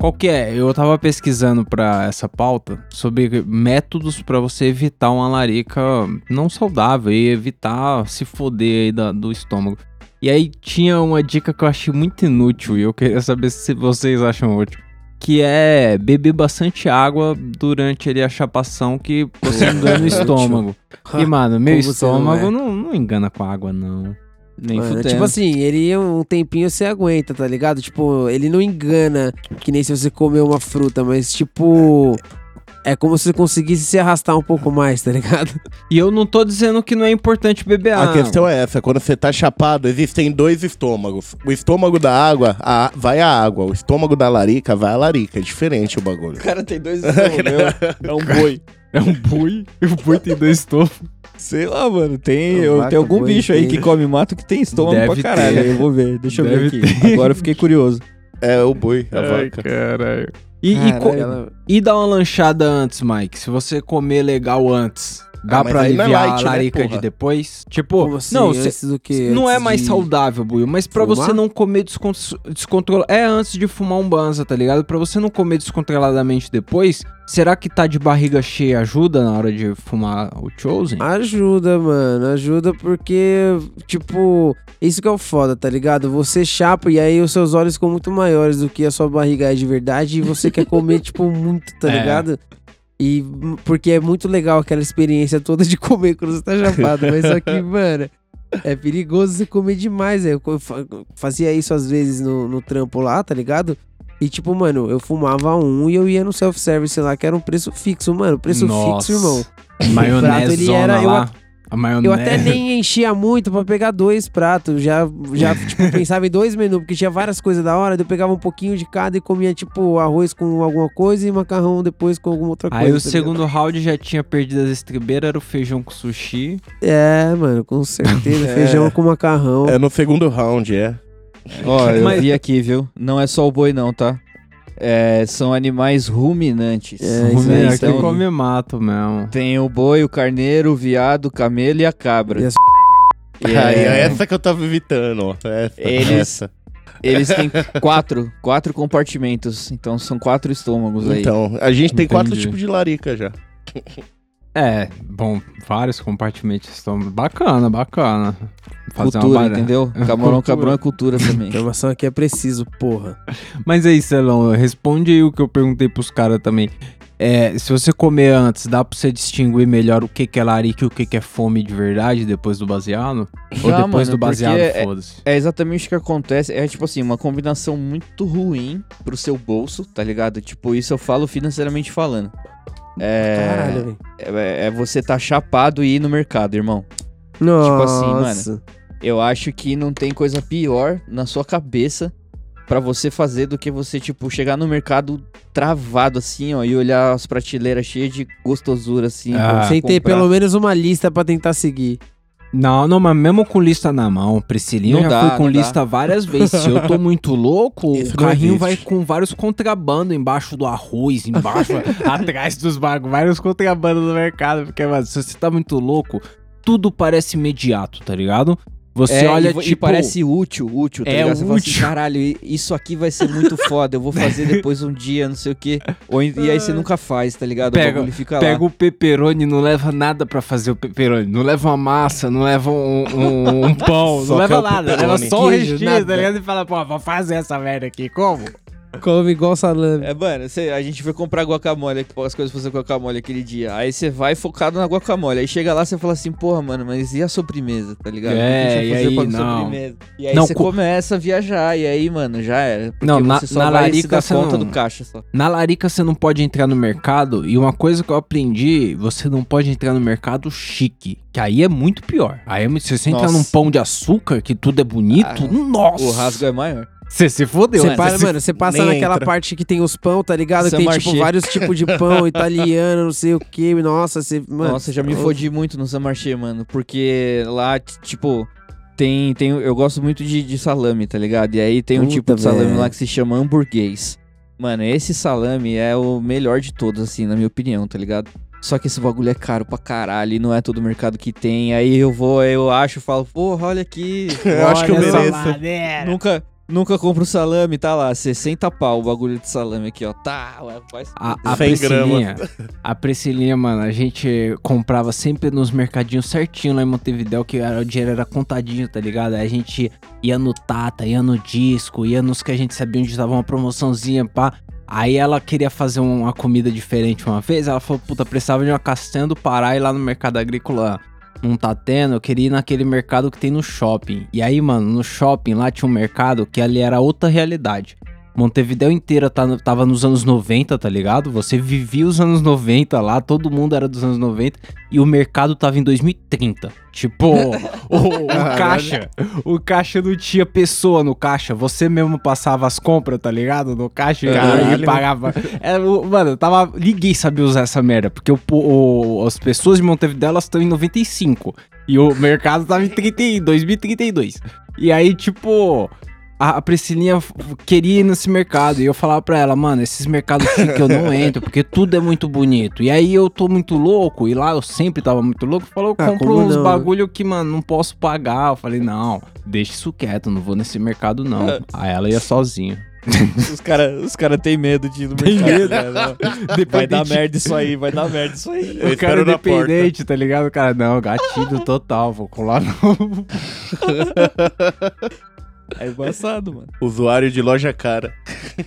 Qual que é? Eu tava pesquisando pra essa pauta sobre métodos pra você evitar uma larica não saudável e evitar se foder aí da- do estômago. E aí tinha uma dica que eu achei muito inútil e eu queria saber se vocês acham útil. Que é beber bastante água durante ali a chapação que você <laughs> não no estômago. E, mano, meu Como você não estômago é? não, não engana com água, não. Nem Mano, tipo assim, ele um tempinho você aguenta, tá ligado? Tipo, ele não engana que nem se você comer uma fruta, mas tipo. É como se você conseguisse se arrastar um pouco mais, tá ligado? E eu não tô dizendo que não é importante beber A água. questão é essa, quando você tá chapado, existem dois estômagos. O estômago da água, a- vai a água. O estômago da larica, vai a larica. É diferente o bagulho. O cara tem dois <laughs> estômagos, é um boi. É um boi. o boi tem dois estômagos. Sei lá, mano. Tem, Uma eu, tem algum bicho aí que come mato que tem estômago Deve pra caralho. ter. Eu vou ver, deixa eu ver aqui. Agora eu fiquei curioso. É o boi, a vaca. caralho. E, e, Ela- e dar uma lanchada antes, Mike? Se você comer legal antes, dá Ah, pra é aliviar light, a né, larica porra? de depois? Tipo, assim? não, cê- do que? não é mais de- saudável, Buio, mas pra fumar? você não comer descon descontrolado. É antes de fumar um banza, tá ligado? Pra você não comer descontroladamente depois, será que tá de barriga cheia ajuda na hora de fumar o Chosen? Ajuda, mano. Ajuda porque, tipo, isso que é o foda, tá ligado? Você chapa e aí os seus olhos ficam muito maiores do que a sua barriga é de verdade e você quer comer, <laughs> tipo, muito, tá É. ligado? E porque é muito legal aquela experiência toda de comer quando você tá chapado, mas só que, <laughs> mano, é perigoso você comer demais. Eu fazia isso às vezes no, no trampo lá, tá ligado? E tipo, mano, eu fumava um e eu ia no self-service lá, que era um preço fixo, mano. Preço fixo, irmão. Maionese prato, ele era- eu lá. A maionese. Eu até nem <laughs> enchia muito pra pegar dois pratos. Já, já tipo, pensava em dois menus, porque tinha várias coisas da hora. daí Eu pegava um pouquinho de cada e comia, tipo, arroz com alguma coisa e macarrão depois com alguma outra coisa. Aí o tá segundo round já tinha perdido as estribeiras, era o feijão com sushi. É, mano, com certeza. <laughs> Feijão com macarrão. É no segundo round, é. Ó, eu Mas- vi aqui, viu? Não é só o boi, não, tá? É, são animais ruminantes. É, isso Ruim, aí, aqui isso aí. come mato mesmo. Tem o boi, o carneiro, o viado, o camelo e a cabra. E as <laughs> E Aí, é- é essa que eu tava evitando, ó. Essa, Eles- essa. Eles têm <laughs> quatro, quatro compartimentos. Então são quatro estômagos aí. Então, a gente tem quatro Entendi. tipos de larica já. É, bom, vários compartimentos estão bacana, bacana. Fazer cultura, entendeu? <laughs> Camarão Cultura. cabrão é cultura também. <laughs> Informação aqui é preciso, porra. Mas aí, Celão, responde aí o que eu perguntei pros caras também. É, se você comer antes, dá pra você distinguir melhor o que, que é larica e o que, que é fome de verdade depois do baseado? Ou depois mano, do baseado, é- foda-se. É exatamente o que acontece. É tipo assim, uma combinação muito ruim pro seu bolso, tá ligado? Tipo, isso eu falo financeiramente falando. É, Caralho, é, é você tá chapado e ir no mercado, irmão. Nossa. assim, mano. Eu acho que não tem coisa pior na sua cabeça pra você fazer do que você, tipo, chegar no mercado travado assim, ó, e olhar as prateleiras cheias de gostosura assim. Ah. Sem ter pelo menos uma lista pra tentar seguir. Não, não, mas mesmo com lista na mão, Priscilinha Não já dá, foi com não dá. lista várias vezes. Se eu tô <laughs> muito louco, o carrinho vai com vários contrabando embaixo do arroz, embaixo, <laughs> atrás dos bagos, vários contrabando no mercado. Porque, mano, se você tá muito louco, tudo parece imediato, tá ligado? Você É, olha, e, vo- e tipo... parece útil, útil, tá É ligado? Você fala assim, útil. caralho, i- isso aqui vai ser muito <laughs> foda, eu vou fazer depois um dia, não sei o quê. Ou, e aí você nunca faz, tá ligado? Pega- o fica Pega lá. o pepperoni, não leva nada pra fazer o pepperoni. Não leva uma massa, não leva um, um- um <laughs> pão, não leva nada. Leva só o nada. tá ligado? E fala, pô, vou fazer essa merda aqui. Como? Come igual salame. É, mano, cê- a gente foi comprar guacamole, as coisas pra fazer guacamole aquele dia. Aí você vai focado na guacamole. Aí chega lá, você fala assim, porra, mano, mas e a sobremesa, tá ligado? O que É, a gente vai e fazer aí, pra não. sobremesa? E aí Não, você co- começa a viajar, e aí, mano, já era. Porque Não, na- você só na vai se larica você conta não- do caixa só. Na larica você não pode entrar no mercado. E uma coisa que eu aprendi, você não pode entrar no mercado chique. Que aí é muito pior. Aí é- se você entrar Nossa. num pão de açúcar, que tudo é bonito, Ah, nossa. O rasgo é maior. Você se fodeu. Você né? para, mano, você passa nem naquela entra. parte que tem os pão, tá ligado? Que tem, Marché. tipo, vários tipos de pão, <laughs> italiano, não sei o que. Nossa, você. Mano, Nossa, já me fodi muito no San Marché, mano. Porque lá, tipo, tem. tem eu gosto muito de, de salame, tá ligado? E aí tem um Puta, tipo de salame velho. lá que se chama hamburguês. Mano, esse salame é o melhor de todos, assim, na minha opinião, tá ligado? Só que esse bagulho é caro pra caralho e não é todo mercado que tem. Aí eu vou, eu acho, falo, porra, olha aqui. <laughs> Eu acho que eu mereço. Nunca, nunca compro salame, tá lá, 60 pau o bagulho de salame aqui, ó. Tá, ué, se A, a 100 Priscilinha, a Priscilinha, mano, a gente comprava sempre nos mercadinhos certinho lá em Montevidéu, que era- o dinheiro era contadinho, tá ligado? Aí a gente ia no Tata, ia no Disco, ia nos que a gente sabia onde tava uma promoçãozinha, pá. Aí ela queria fazer uma comida diferente uma vez, ela falou, puta, precisava de uma castanha do Pará e lá no mercado agrícola não tá tendo, eu queria ir naquele mercado que tem no shopping. E aí, mano, no shopping lá tinha um mercado que ali era outra realidade. Montevidéu inteira tá- tava nos anos 90, tá ligado? Você vivia os anos 90 lá, todo mundo era dos anos 90 e o mercado tava em 2030. Tipo, <laughs> o, o caixa, o caixa não tinha pessoa no caixa, você mesmo passava as compras, tá ligado? No caixa e Caralho. aí pagava. Era o- mano, tava, ninguém sabia usar essa merda, porque o, o- as pessoas de Montevidéu elas estão em 95 e o mercado tava em 30, 2032. E aí, tipo, a Priscilinha queria ir nesse mercado. E eu falava pra ela, mano, esses mercados chiques eu não <laughs> entro, porque tudo é muito bonito. E aí eu tô muito louco, e lá eu sempre tava muito louco. Falou, eu Ah, compro uns não, bagulho que, mano, não posso pagar. Eu falei, não, deixa isso quieto, não vou nesse mercado, não. <laughs> Aí ela ia sozinha. Os caras os cara têm medo de ir no Tem mercado. medo. né? <laughs> Vai dar merda isso aí, vai dar merda isso aí. Eu o cara independente, tá ligado? O cara, não, gatilho total, vou colar não. É embaçado, mano. Usuário de loja cara.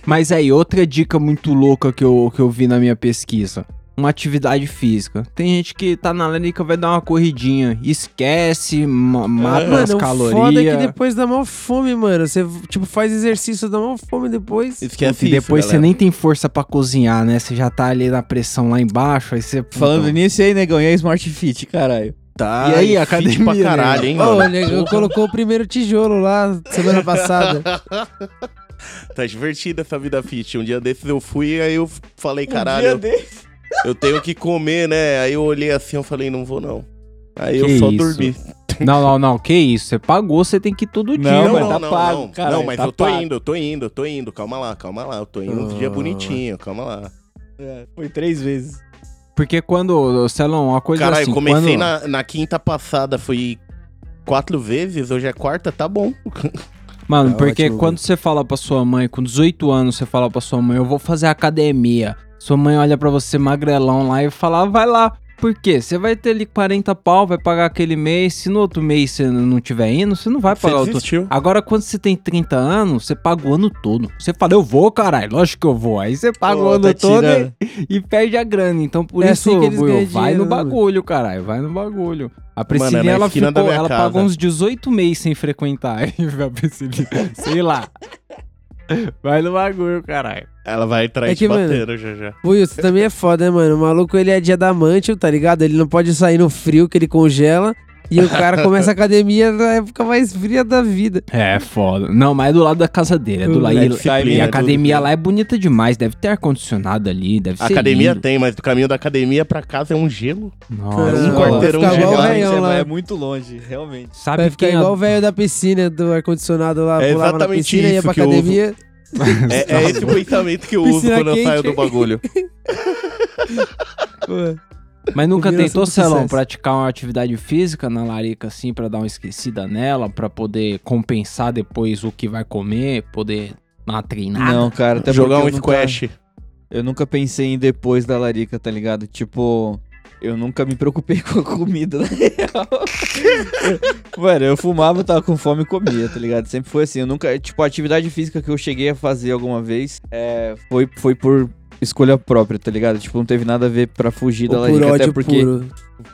Mas aí, outra dica muito louca que eu, que eu vi na minha pesquisa. Uma atividade física. Tem gente que tá na larica, vai dar uma corridinha. Esquece, ma- mata Mano, as calorias. foda é que depois dá mal fome, mano. Você, tipo, faz exercício, dá mal fome depois. Esquece e depois você galera. nem tem força pra cozinhar, né? Você já tá ali na pressão lá embaixo, aí você... Falando nisso e aí, negão, e a Smart Fit, caralho? Tá, E aí, academia, pra né? caralho, hein, Ô, mano? o negão colocou o primeiro tijolo lá semana passada. <laughs> Tá divertida essa vida fit. Um dia desses eu fui e aí eu falei, caralho, eu, desse. eu tenho que comer, né? Aí eu olhei assim, eu falei, não vou não. Aí Que eu só isso? dormi. Não, não, não, que isso? Você pagou, você tem que ir todo dia. Não, Não, mas não, tá não, pago, não. não, mas tá eu tô pago. indo, eu tô indo, eu tô indo. Calma lá, calma lá. Eu tô indo uns Ah. dias bonitinho, calma lá. É, foi três vezes. Porque quando, Celão, uma coisa Caralho, assim... comecei quando... na, na quinta passada, fui quatro vezes, hoje é quarta, tá bom. <laughs> Mano, É porque ótimo, quando você fala pra sua mãe, com 18 anos, você fala pra sua mãe, eu vou fazer academia. Sua mãe olha pra você magrelão lá e fala, "Ah, vai lá. Por quê? Você vai ter ali 40 pau, vai pagar aquele mês. Se no outro mês você não tiver indo, você não vai Você pagar o outro. Agora, quando você tem 30 anos, você paga o ano todo. Você fala, eu vou, caralho, lógico que eu vou. Aí você paga o Pô, ano tá todo e, e perde a grana. Então, por É isso, assim que ganham vai no né, bagulho, caralho, vai no bagulho. A Priscilinha, é ela, ficou, ela casa. pagou uns 18 meses sem frequentar. <laughs> Aí, a Priscilinha, sei lá. Vai no bagulho, caralho. Ela vai atrás É que, de mano, bater já já. O Wilson também é foda, né, mano? O maluco, ele é diamante, tá ligado? Ele não pode sair no frio, que ele congela. E o cara começa a academia na época mais fria da vida. É, foda. Não, mas é do lado da casa dele. É do lado. É E, a é academia lá é bonita demais. Deve ter ar-condicionado ali. Deve A ser. academia lindo. tem, mas do caminho da academia pra casa é um gelo. Nossa, um quarteirão vai ficar igual o gigante, velhão lá. é muito longe, realmente. Sabe Vai ficar quem igual o velho da piscina, do ar-condicionado lá, É exatamente piscina, ia isso pra que eu uso. academia. É, é esse o pensamento que eu uso Piscina quando eu saio do bagulho. <laughs> Mas nunca tentou, Celão, praticar uma atividade física na larica, assim, pra dar uma esquecida nela, pra poder compensar depois o que vai comer, poder dar uma treinada? Não, cara, até Jogar um eu nunca- squash. Eu nunca pensei em depois da larica, tá ligado? Tipo, eu nunca me preocupei <laughs> com a comida, na real. <laughs> Mano, eu fumava, tava com fome e comia, tá ligado? Sempre foi assim. Eu nunca. Tipo, a atividade física que eu cheguei a fazer alguma vez é, foi, foi por escolha própria, tá ligado? Tipo, não teve nada a ver pra fugir da por larica, até porque puro.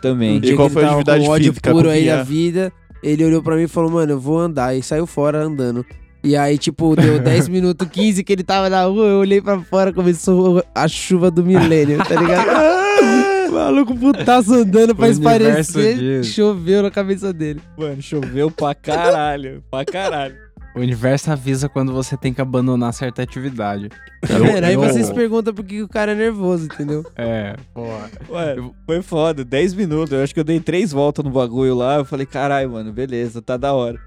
também. Um dia qual foi a atividade com ódio física? puro aí da vida, ele olhou pra mim e falou, mano, eu vou andar. E saiu fora andando. E aí, tipo, deu <laughs> 10 minutos, 15 que ele tava na rua, eu olhei pra fora, começou a chuva do milênio, tá ligado? O <laughs> Maluco putaço andando pra esparecer, choveu na cabeça dele. Mano, choveu pra caralho, pra caralho. O universo avisa quando você tem que abandonar certa atividade. Tá Eu- vendo? Aí eu- vocês perguntam por que o cara é nervoso, entendeu? É, porra. Mano, foi foda, 10 minutos. Eu acho que eu dei três voltas no bagulho lá. Eu falei, caralho, mano, beleza, tá da hora.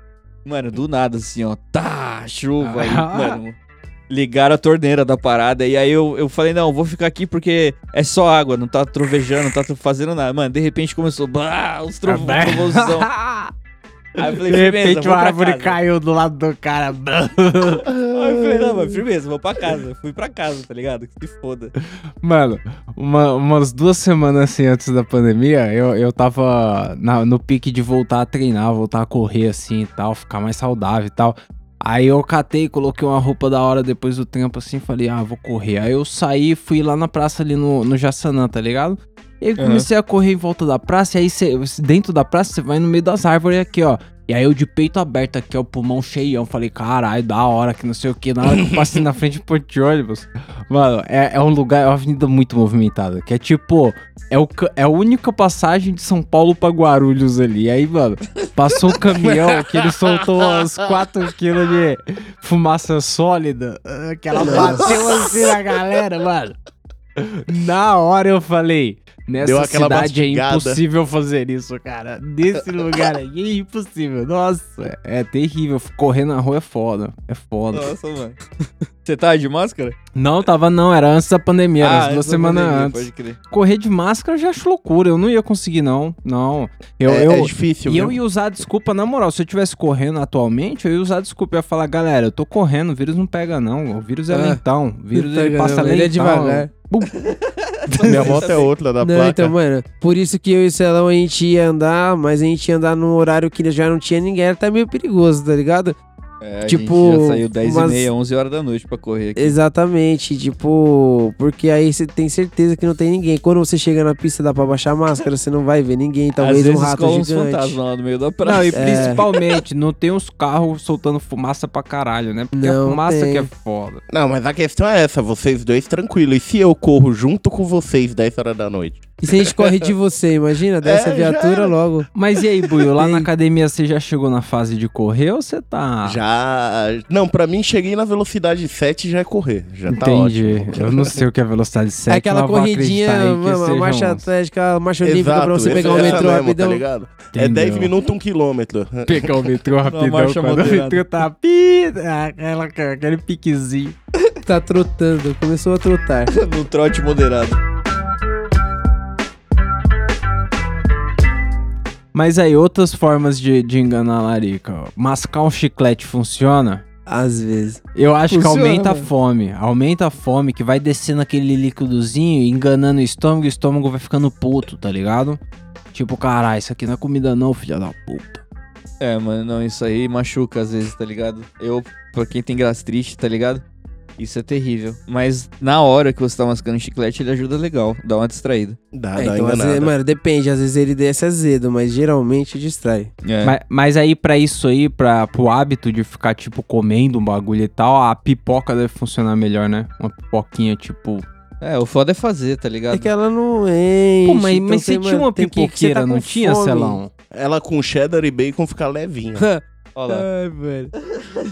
Mano, do nada, assim, ó, tá, chuva aí, Ah. <laughs> mano. Ligaram a torneira da parada. E aí eu, eu falei, não, vou ficar aqui porque é só água, não tá trovejando, não tá fazendo nada. Mano, de repente começou, bah, os trovãozão. <laughs> Aí eu falei, De repente uma árvore casa. caiu do lado do cara. Aí eu falei, não, mano, firmeza, vou pra casa. Fui pra casa, tá ligado? Que se foda. Mano, uma- umas duas semanas assim antes da pandemia, eu, eu tava na- no pique de voltar a treinar, voltar a correr assim e tal, ficar mais saudável e tal. Aí eu catei, coloquei uma roupa da hora depois do tempo assim, falei, ah, vou correr. Aí eu saí, fui lá na praça ali no, no Jaçanã, tá ligado? E Aham. comecei a correr em volta da praça, e aí cê, dentro da praça você vai no meio das árvores aqui, ó. E aí eu de peito aberto aqui, ó, pulmão cheião. Falei, caralho, da hora, que não sei o que. Na hora que eu passei na frente do ponto de ônibus. Mano, é, é um lugar, é uma avenida muito movimentada. Que é tipo, é, o, é a única passagem de São Paulo pra Guarulhos ali. E aí, mano, passou um caminhão que ele soltou uns 4 quilos de fumaça sólida. ah, Que ela bateu assim na galera, mano. Na hora eu falei, nessa Deu aquela cidade é impossível fazer isso, cara. Nesse lugar aí é impossível. Nossa, é terrível. Correr na rua é foda. É foda. Nossa, mano. Você tá de máscara? Não, tava não, era antes da pandemia, era Ah, umas duas semanas antes. Pode crer. Correr de máscara eu já acho loucura, eu não ia conseguir não, não. Eu, é, eu, é difícil, e eu ia usar a desculpa, na moral, se eu tivesse correndo atualmente, eu ia usar a desculpa, eu ia falar, galera, eu tô correndo, o vírus não pega não, o vírus é Ah, lentão, o vírus ele passa não, lentão. ele é devagar. Bum. <laughs> <laughs> Minha moto é outra da Não, placa. então, mano, por isso que eu e o Celão a gente ia andar, mas a gente ia andar num horário que já não tinha ninguém, era até meio perigoso, tá ligado? É, a Tipo, gente já saiu 10 umas- e meia, 11 horas da noite pra correr aqui. Exatamente, tipo, porque aí você tem certeza que não tem ninguém. Quando você chega na pista dá pra baixar a máscara, você não vai ver ninguém, talvez Às um vezes rato colam uns gigante. fantasmas lá no meio da praça. Não, e É. principalmente, não tem os carros soltando fumaça pra caralho, né? Porque Não a fumaça tem. que é foda. Não, mas a questão é essa, vocês dois tranquilo. E se eu corro junto com vocês 10 horas da noite? E se a gente corre de <laughs> você, imagina, dessa É, viatura logo. Mas e aí, Buio, lá na academia você já chegou na fase de correr ou você tá... Já. Não, pra mim, cheguei na velocidade 7 já é correr. Já tá Entendi. ótimo. Eu não sei o que é velocidade 7. É aquela corridinha, que uma, marcha atlética, marcha olímpica Exato, pra você essa- <laughs> pegar o metrô mesmo, rapidão. Tá ligado? É Entendeu. 10 minutos, um quilômetro. Pegar o metrô rapidão marcha quando o metrô tá pi, aquela, aquele piquezinho. Tá trotando, começou a trotar. <laughs> no trote moderado. Mas aí, outras formas de, de enganar a larica. ó. Mascar um chiclete funciona? Às vezes. Eu acho Funciona, que aumenta a mano. fome. Aumenta a fome, que vai descendo aquele líquidozinho, enganando o estômago, e o estômago vai ficando puto, tá ligado? Tipo, caralho, isso aqui não é comida não, filha da puta. É, mano, não, isso aí machuca às vezes, tá ligado? Eu, pra quem tem gastrite, tá ligado? Isso é terrível. Mas na hora que você tá mascando chiclete, ele ajuda legal, dá uma distraída. Dá, É, dá então, às enganada. vezes, mano, depende. Às vezes ele desce azedo, mas geralmente distrai. É. Mas, mas aí, pra isso aí, pra, pro hábito de ficar, tipo, comendo um bagulho e tal, a pipoca deve funcionar melhor, né? Uma pipoquinha, tipo. É, o foda é fazer, tá ligado? É que ela não enche. Pô, mas, então mas você tinha uma tem que- pipoqueira, tá não tinha. Celão? <laughs> Ela com cheddar e bacon fica levinha. <laughs> Olha lá. Ai, velho.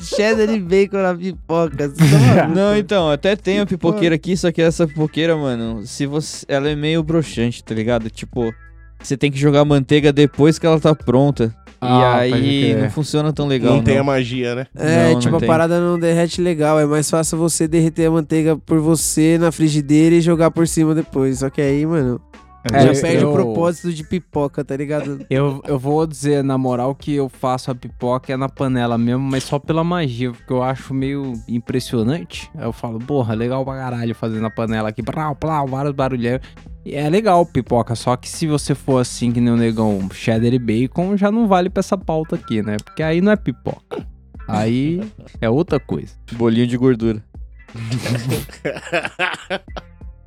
Cheddar e bacon na pipoca. você tá? <laughs> Não, então, até tem a pipoqueira aqui, só que essa pipoqueira, mano, se você. Ela é meio broxante, tá ligado? Tipo, você tem que jogar manteiga depois que ela tá pronta. Ah, e aí não funciona tão legal. não Não, tem a magia, né? É, Não, tipo, não a tem. parada não derrete legal. É mais fácil você derreter a manteiga por você na frigideira e jogar por cima depois. Só que aí, mano, É, já perde eu- o propósito de pipoca, tá ligado? <laughs> Eu, eu vou dizer, na moral, que eu faço a pipoca é na panela mesmo, mas só pela magia, porque eu acho meio impressionante. Aí eu falo, porra, legal pra caralho fazer na panela aqui, plau, plau, vários barulheiros. E é legal pipoca, só que se você for assim, que nem o negão cheddar e bacon, já não vale pra essa pauta aqui, né? Porque aí não é pipoca. Aí é outra coisa. Bolinho de gordura. <laughs>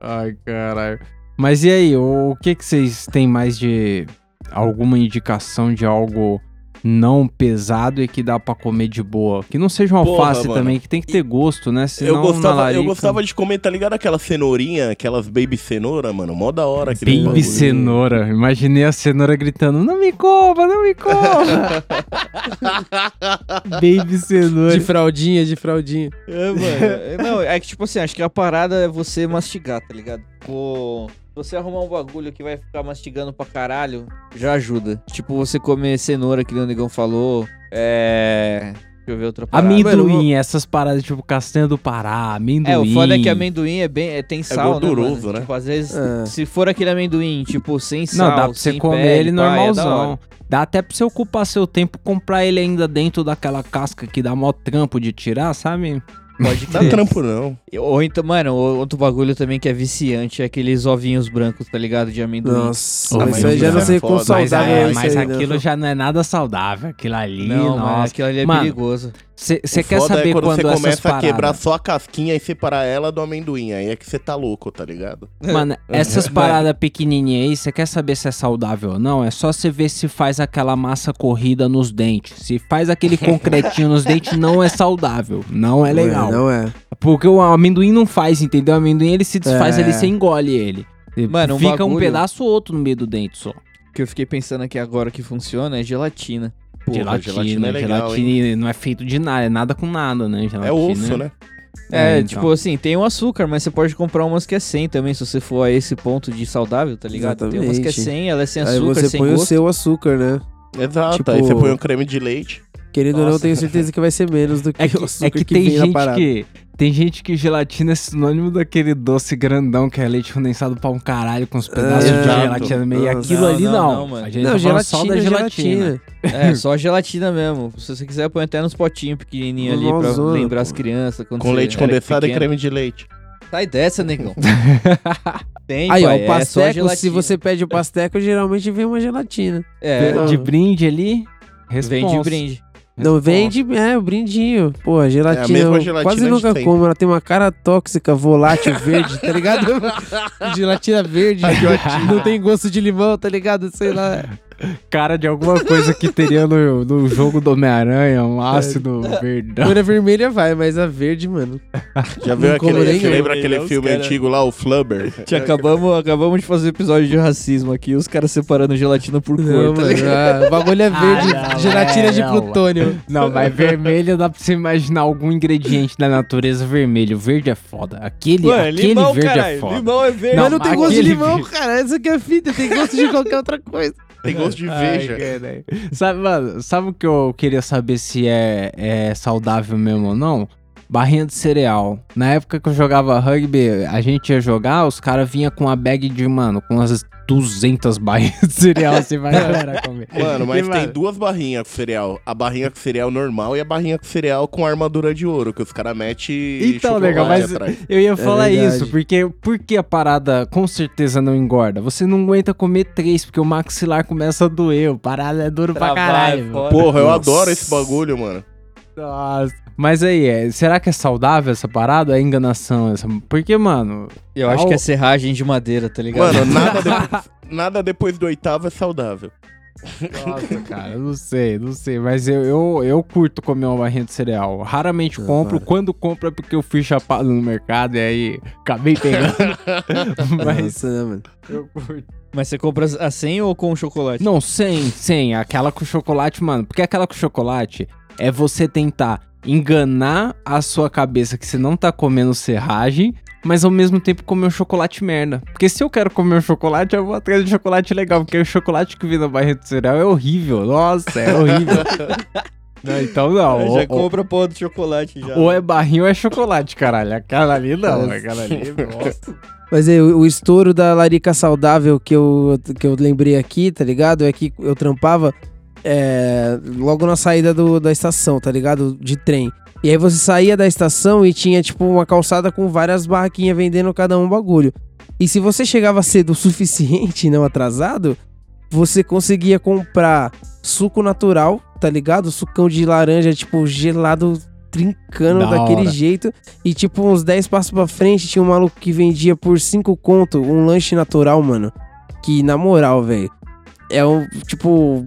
Ai, caralho. Mas e aí, o, que que vocês têm mais de alguma indicação de algo não pesado e que dá pra comer de boa? Que não seja uma Porra, alface mano. também, que tem que ter gosto, né? Senão eu, gostava, na eu larica- gostava de comer, tá ligado? Aquela cenourinha, aquelas baby cenoura, mano. Mó da hora. Baby bagulho. cenoura. Imaginei a cenoura gritando: Não me coma, não me coma. <laughs> Baby cenoura. De fraldinha, de fraldinha. É, mano. <laughs> Não, é que tipo assim, acho que a parada é você mastigar, tá ligado? Pô, você arrumar um bagulho que vai ficar mastigando pra caralho, já ajuda. Tipo, você comer cenoura, que o Negão falou. É. Deixa eu ver outra parada. Amendoim, essas paradas tipo castanha do Pará, amendoim. É, o foda é que amendoim é bem. É, tem sal, gorduroso, né? mano? né? Tipo, às vezes, É. se for aquele amendoim, tipo, sem sal. Não, dá pra você sem comer pele, ele pá, é normalzão. hora. Dá até pra você ocupar seu tempo comprar ele ainda dentro daquela casca que dá mó trampo de tirar, sabe? Pode Dá crer. trampo não. Ou então, mano, o- outro bagulho também que é viciante é aqueles ovinhos brancos, tá ligado? De amendoim. Nossa, mas mas isso aí já não é sei quão foda. Mas, saudável é, é isso mas aí, né? aquilo já não é nada saudável. Aquilo ali, Não, mas nossa. aquilo ali é Mano, perigoso. Você quer foda saber é quando, quando você essas começa a quebrar só a casquinha e separar ela do amendoim. Aí é que você tá louco, tá ligado? Mano, <laughs> essas paradas pequenininhas aí, você quer saber se é saudável ou não? É só você ver se faz aquela massa corrida nos dentes. Se faz aquele concretinho nos dentes, <laughs> não é saudável. Não é legal. Não é. Porque o amendoim não faz, entendeu? O amendoim ele se desfaz É. ali, você engole ele. Mano, um Fica um bagulho- pedaço ou outro no meio do dente só. O que eu fiquei pensando aqui agora que funciona é gelatina. Porra, gelatina, gelatina é legal, gelatina não é feito de nada, é nada com nada, né? Gelatina, É osso, né? É, É, então. tipo assim, tem um açúcar, mas você pode comprar umas que é sem também, se você for a esse ponto de saudável, tá ligado? Tem umas que é Exatamente. sem, ela é sem Aí açúcar, você sem põe o gosto. seu açúcar, né? Exato. Tipo- Aí você põe um creme de leite. Querendo ou não, tenho certeza que vai ser menos do que, É que, o açúcar é que que, tem vem na gente parada. que. Tem gente que gelatina é sinônimo daquele doce grandão que é leite condensado pra um caralho com os pedaços de Exato. gelatina no meio. E aquilo Não, ali não, não. não, mano. A gente Não, tá gelatina, só da gelatina. gelatina. É, só gelatina mesmo. Se você quiser, põe até nos potinhos pequenininhos ali pra lembrar pô. as crianças. quando Com você leite condensado e creme de leite. Sai dessa, negão. <laughs> Tem, Aí, ó, pai, o é pasteco, se gelatina. você pede o pasteco, geralmente vem uma gelatina. É. De brinde ali. vem de brinde. Não, vem de. É, o brindinho. Pô, a gelatina. mesma eu gelatina quase nunca sempre. como. Ela tem uma cara tóxica, volátil, verde, tá ligado? <laughs> gelatina verde. não tem gosto de limão, tá ligado? Sei lá. Cara de alguma coisa que teria no, no jogo do Homem-Aranha, um ácido <laughs> verdão. Cor vermelha vai, mas a verde, mano. Já viu aquele. lembra aquele Os filme cara- antigo lá, o Flubber? <laughs> Tia, acabamos, acabamos de fazer episódio de racismo aqui, os caras separando gelatina por cor, Não, tá mano. ligado? ah, o bagulho é verde, Ah, não, gelatina é, de não, plutônio. Não, mas vermelho dá pra você imaginar algum ingrediente da natureza vermelho. Verde é foda. Aquele, aquele verde é foda. Limão é verde. Não, mas não tem gosto de aquele limão, verde. cara. Essa que é a fita, tem gosto de qualquer outra coisa. Tem gosto de veja. sabe, mano, sabe o que eu queria saber se é, é saudável mesmo ou não? Barrinha de cereal. Na época que eu jogava rugby, a gente ia jogar, os caras vinham com uma bag de, mano, com umas 200 barrinhas de cereal, assim, vai galera comer. Mano, mas E, tem duas barrinhas com cereal. A barrinha com cereal normal e a barrinha com cereal com armadura de ouro, que os caras metem Então, legal, mas atrás. eu ia falar verdade. isso, porque por que a parada com certeza não engorda? Você não aguenta comer três, porque o maxilar começa a doer, o parada é duro pra Travar, caralho. Porra, eu Nossa. adoro esse bagulho, mano. Nossa. Mas aí, é, será que é saudável essa parada? É enganação essa? Porque, mano, Eu acho Au. que é serragem de madeira, tá ligado? Mano, <laughs> nada depois, nada depois do oitavo é saudável. Nossa, cara, eu não sei, não sei. Mas eu, eu, eu curto comer uma barrinha de cereal. Raramente compro. para. Quando compro é porque eu fui chapado no mercado e aí acabei pegando. <laughs> mas Nossa, né, mano? eu curto. Mas você compra a 100 ou com chocolate? Não, sem, sem. Aquela com chocolate, mano. Porque aquela com chocolate é você tentar enganar a sua cabeça que você não tá comendo serragem, mas ao mesmo tempo comer um chocolate merda. Porque se eu quero comer um chocolate, eu vou atrás de chocolate legal. Porque o chocolate que vem na barrinha de cereal é horrível. Nossa, é horrível. <laughs> Não, então não. Eu Ou, já compra a porra do chocolate já. ou é barrinho ou é chocolate, caralho. Aquela ali não. Aquela ali, <laughs> nossa. Mas é, o, o estouro da larica saudável que eu, que eu lembrei aqui, tá ligado? É que eu trampava é, logo na saída do- da estação, tá ligado? De trem. E aí você saía da estação e tinha, tipo, uma calçada com várias barraquinhas vendendo cada um bagulho. E se você chegava cedo o suficiente e <laughs> não atrasado, você conseguia comprar suco natural, tá ligado? Sucão de laranja, tipo, gelado, trincando Da daquele hora. jeito. E, tipo, uns 10 passos pra frente, tinha um maluco que vendia por 5 conto um lanche natural, mano. Que, na moral, velho, é um, tipo,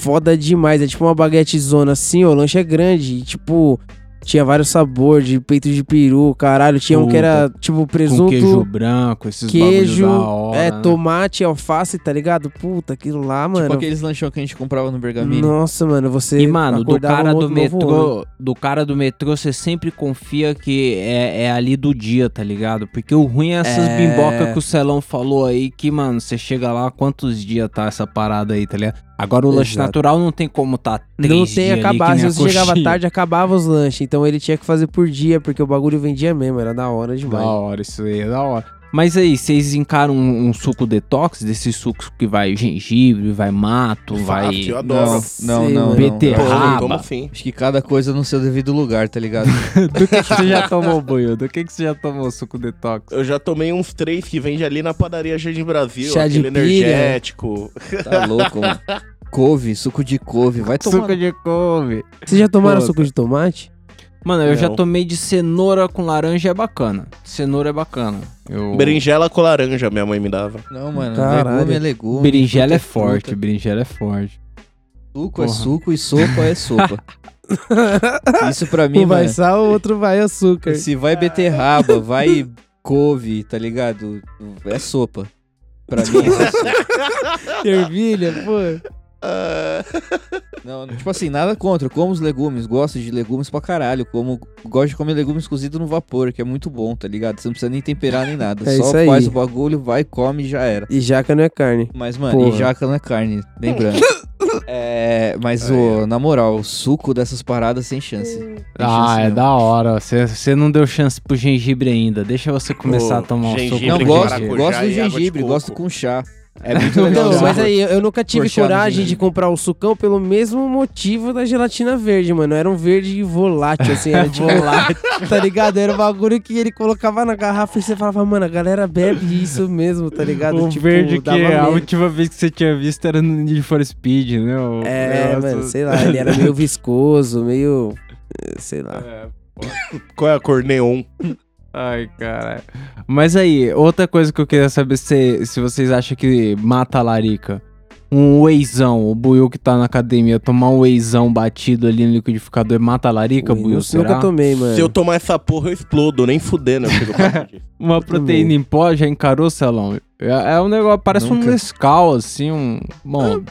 foda demais. É tipo uma baguete zona assim, ó. O lanche é grande. E, tipo, tinha vários sabores de peito de peru, caralho. Tinha um que era, tipo, presunto. Com queijo branco, esses Queijo, da hora. é, né? tomate, alface, tá ligado? Puta, aquilo lá, mano. Tipo aqueles lanchão que a gente comprava no Bergamini. Nossa, mano, você. E, mano, do cara um do metrô, do cara do metrô, você sempre confia que é, é ali do dia, tá ligado? Porque o ruim é essas É. bimboca que o Celão falou aí, que, mano, você chega lá, quantos dias tá essa parada aí, tá ligado? Agora o lanche Exato. natural não tem como tá três Não tem acabar. Se você chegava tarde, acabava os lanches. Então ele tinha que fazer por dia, porque o bagulho vendia mesmo. Era da hora demais. Da hora, isso aí é da hora. Mas aí, vocês encaram um, um suco detox, desses sucos que vai gengibre, vai mato, vai... Fácil, eu adoro. Não, não, não. Beterraba. Tomo sim. Acho que cada coisa no seu devido lugar, tá ligado? <laughs> Do que, que você já tomou, Buiu? Do que, que você já tomou suco detox? Eu já tomei uns três que vende ali na padaria Jardim Brasil. Chá de aquele energético. Tá louco, mano. <laughs> Couve, suco de couve. Vai tomar. Suco de couve. Vocês já tomaram Pô, suco de tomate? Mano, eu já Não. tomei de cenoura com laranja, é bacana. Cenoura é bacana. Eu... Berinjela com laranja, minha mãe me dava. Não, mano. Caralho. Legume é legume. Berinjela é forte, fruta. berinjela é forte. Suco é Porra. suco e sopa é sopa. <laughs> Isso pra mim, um vai mano. sal, o outro vai açúcar. Se vai beterraba, vai couve, tá ligado? É sopa. Pra mim é <laughs> sopa. Ervilha, pô. Ah, <laughs> Não, tipo assim, nada contra. Eu como os legumes, gosto de legumes pra caralho. Como, gosto de comer legumes cozidos no vapor, que é muito bom, tá ligado? Você não precisa nem temperar nem nada. <laughs> É Só isso aí. faz o bagulho, vai, come e já era. E jaca não é carne. Mas, mano, Porra. e jaca não é carne, lembrando. <laughs> é, mas, ô, na moral, o suco dessas paradas sem chance. Sem Ah, chance é não. da hora. Você não deu chance pro gengibre ainda. Deixa você começar Ô, a tomar um suco gengibre Não, gosto, gosto do gengibre, gosto com chá. É muito legal. Não, mas aí eu nunca tive coragem de comprar o sucão pelo mesmo motivo da gelatina verde, mano. Era um verde volátil, assim. Era <laughs> tipo, tá ligado? Era um bagulho que ele colocava na garrafa e você falava, mano, a galera bebe isso mesmo, tá ligado? O Tipo, verde que dava a medo. última vez que você tinha visto era no Need for Speed, né? O É, negócio- mano, sei lá, ele era meio <laughs> viscoso, meio. eh, sei lá. É, qual é a cor neon? Ai, caralho. Mas aí, outra coisa que eu queria saber se, se vocês acham que mata a larica. Um wheyzão, o Buiu que tá na academia, tomar um wheyzão batido ali no liquidificador mata a larica, Ui, Buiu, nu- será? Nunca tomei, mano. Se eu tomar essa porra, eu explodo, nem fudendo. Eu. <laughs> Uma proteína em pó já encarou, Celão? É, é um negócio, parece um Nunca. Nescau, assim, um... Bom,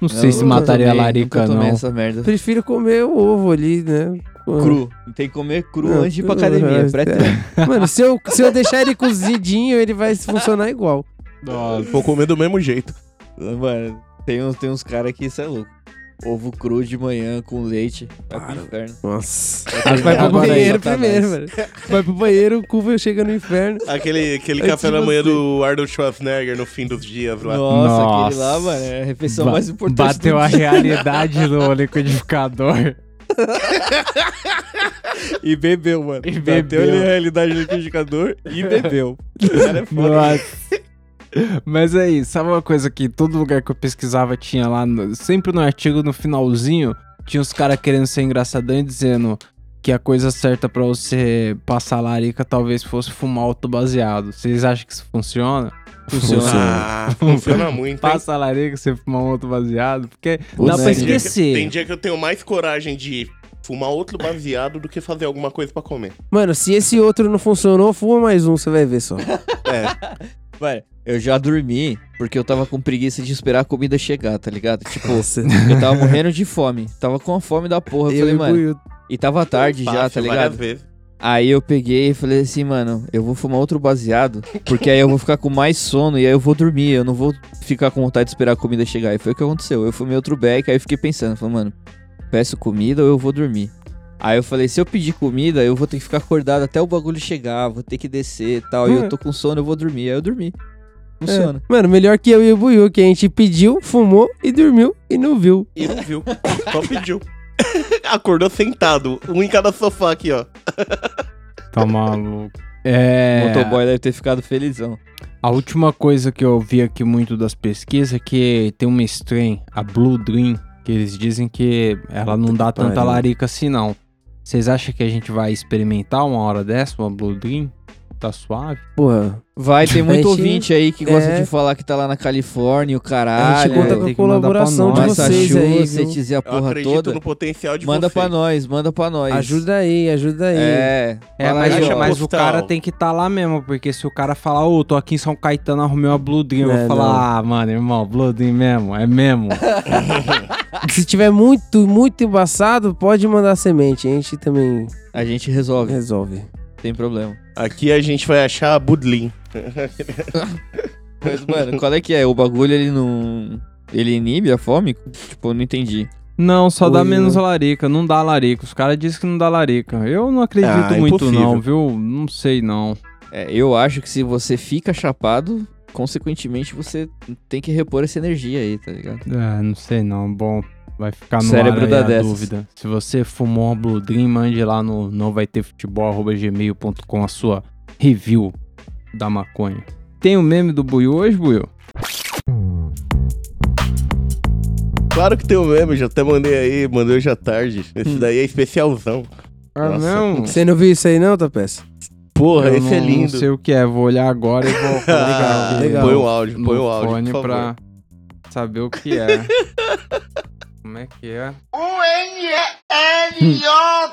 não sei Eu se mataria tomei, a larica, nunca tomei não. essa merda. Prefiro comer o ovo ali, né? Pô. Cru. Tem que comer cru Não, antes de ir pra academia. <laughs> é, pré-treino. Mano, se eu, se eu deixar ele cozidinho, ele vai funcionar igual. Nossa. Vou comer do mesmo jeito. Mano, tem uns, tem uns caras que isso é louco. Ovo cru de manhã com leite. Vai pro inferno. Nossa. Agora- Vai pro banheiro primeiro, velho. Vai pro banheiro, o cu chega no inferno. Aquele, aquele Antes café da manhã você. do Arnold Schwarzenegger no fim dos dias lá. Nossa, Nossa. aquele lá, mano, é a refeição Ba- mais importante Bateu do a dia. realidade no liquidificador. <laughs> E bebeu, mano. E Bateu bebeu. ali a realidade do liquidificador e <laughs> bebeu. Cara é foda. Nossa. Mas aí, sabe uma coisa que todo lugar que eu pesquisava tinha lá, no- sempre no artigo, no finalzinho, tinha os caras querendo ser engraçadão e dizendo que a coisa certa pra você passar larica talvez fosse fumar autobaseado. Vocês acham que isso funciona? Funciona. Ah, <laughs> funciona muito. Passa a larica, você fumar um autobaseado? Porque Puta, dá pra né? Tem dia que- esquecer. Tem dia que eu tenho mais coragem de fumar outro baseado do que fazer alguma coisa pra comer. Mano, se esse outro não funcionou, fuma mais um, você vai ver só. <laughs> É. Mano, eu já dormi porque eu tava com preguiça de esperar a comida chegar, tá ligado? Tipo, Nossa. eu tava morrendo de fome. Tava com a fome da porra. Eu, Eu falei, e mano. E tava tarde já, Fácil, tá várias ligado? vezes. Aí eu peguei e falei assim, mano, eu vou fumar outro baseado, porque aí eu vou ficar com mais sono e aí eu vou dormir, eu não vou ficar com vontade de esperar a comida chegar. E foi o que aconteceu. Eu fumei outro beck, aí eu fiquei pensando, falei, mano, peço comida ou eu vou dormir? Aí eu falei, se eu pedir comida, eu vou ter que ficar acordado até o bagulho chegar, vou ter que descer e tal. E eu tô com sono, eu vou dormir. Aí eu dormi. Funciona. É. Mano, melhor que eu e o Buiu, que a gente pediu, fumou e dormiu e não viu. E não viu. Só pediu. <laughs> Acordou sentado. Um em cada sofá aqui, ó. Tá maluco. O É. motoboy deve ter ficado felizão. A última coisa que eu vi aqui muito das pesquisas é que tem uma strain, a Blue Dream, que eles dizem que ela não dá tanta larica assim não. Vocês acham que a gente vai experimentar uma hora dessa, uma Blue Dream? Tá suave? Porra. Vai, tem muito A gente- ouvinte aí que gosta é. de falar que tá lá na Califórnia, o A caralho. gente conta com a colaboração de vocês aí, viu? E a Eu porra acredito toda. no potencial de Manda vocês. pra nós, manda pra nós. Ajuda aí, ajuda aí. É. É, mas, aí, ó. mas o cara tem que estar lá mesmo, porque se o cara falar, ô, tô aqui em São Caetano, arrumei uma Blue Dream, eu É, vou falar, ah, mano, irmão, Blue Dream mesmo, é mesmo. <laughs> Se tiver muito, muito embaçado, pode mandar semente. A gente também A gente resolve, resolve. Tem problema. Aqui a gente vai achar a Budlin. <laughs> Mas, mano, qual é que é? O bagulho ele não. Ele inibe a fome? Tipo, eu não entendi. Não, só dá Oi, menos né? larica, não dá larica. Os caras dizem que não dá larica. Eu não acredito Ah, muito impossível. não, viu? Não sei não. É, eu acho que se você fica chapado, consequentemente você tem que repor essa energia aí, tá ligado? É, não sei não. Bom, vai ficar no Cérebro ar aí dá a dessas. dúvida. Se você fumou uma Blue Dream, mande lá no não vai ter futebol@gmail.com a sua review da maconha. Tem o meme do Buiu hoje, Buiu? Claro que tem o meme, já até mandei aí, mandei hoje à tarde. Esse daí é especialzão. Ah, Nossa. não. Você não viu isso aí não, Tapeça? Porra, Eu esse é não- lindo. Não sei o que é, vou olhar agora e vou <laughs> legal. Põe o áudio, põe o áudio, por favor. pra saber o que é. <laughs> Como é que é?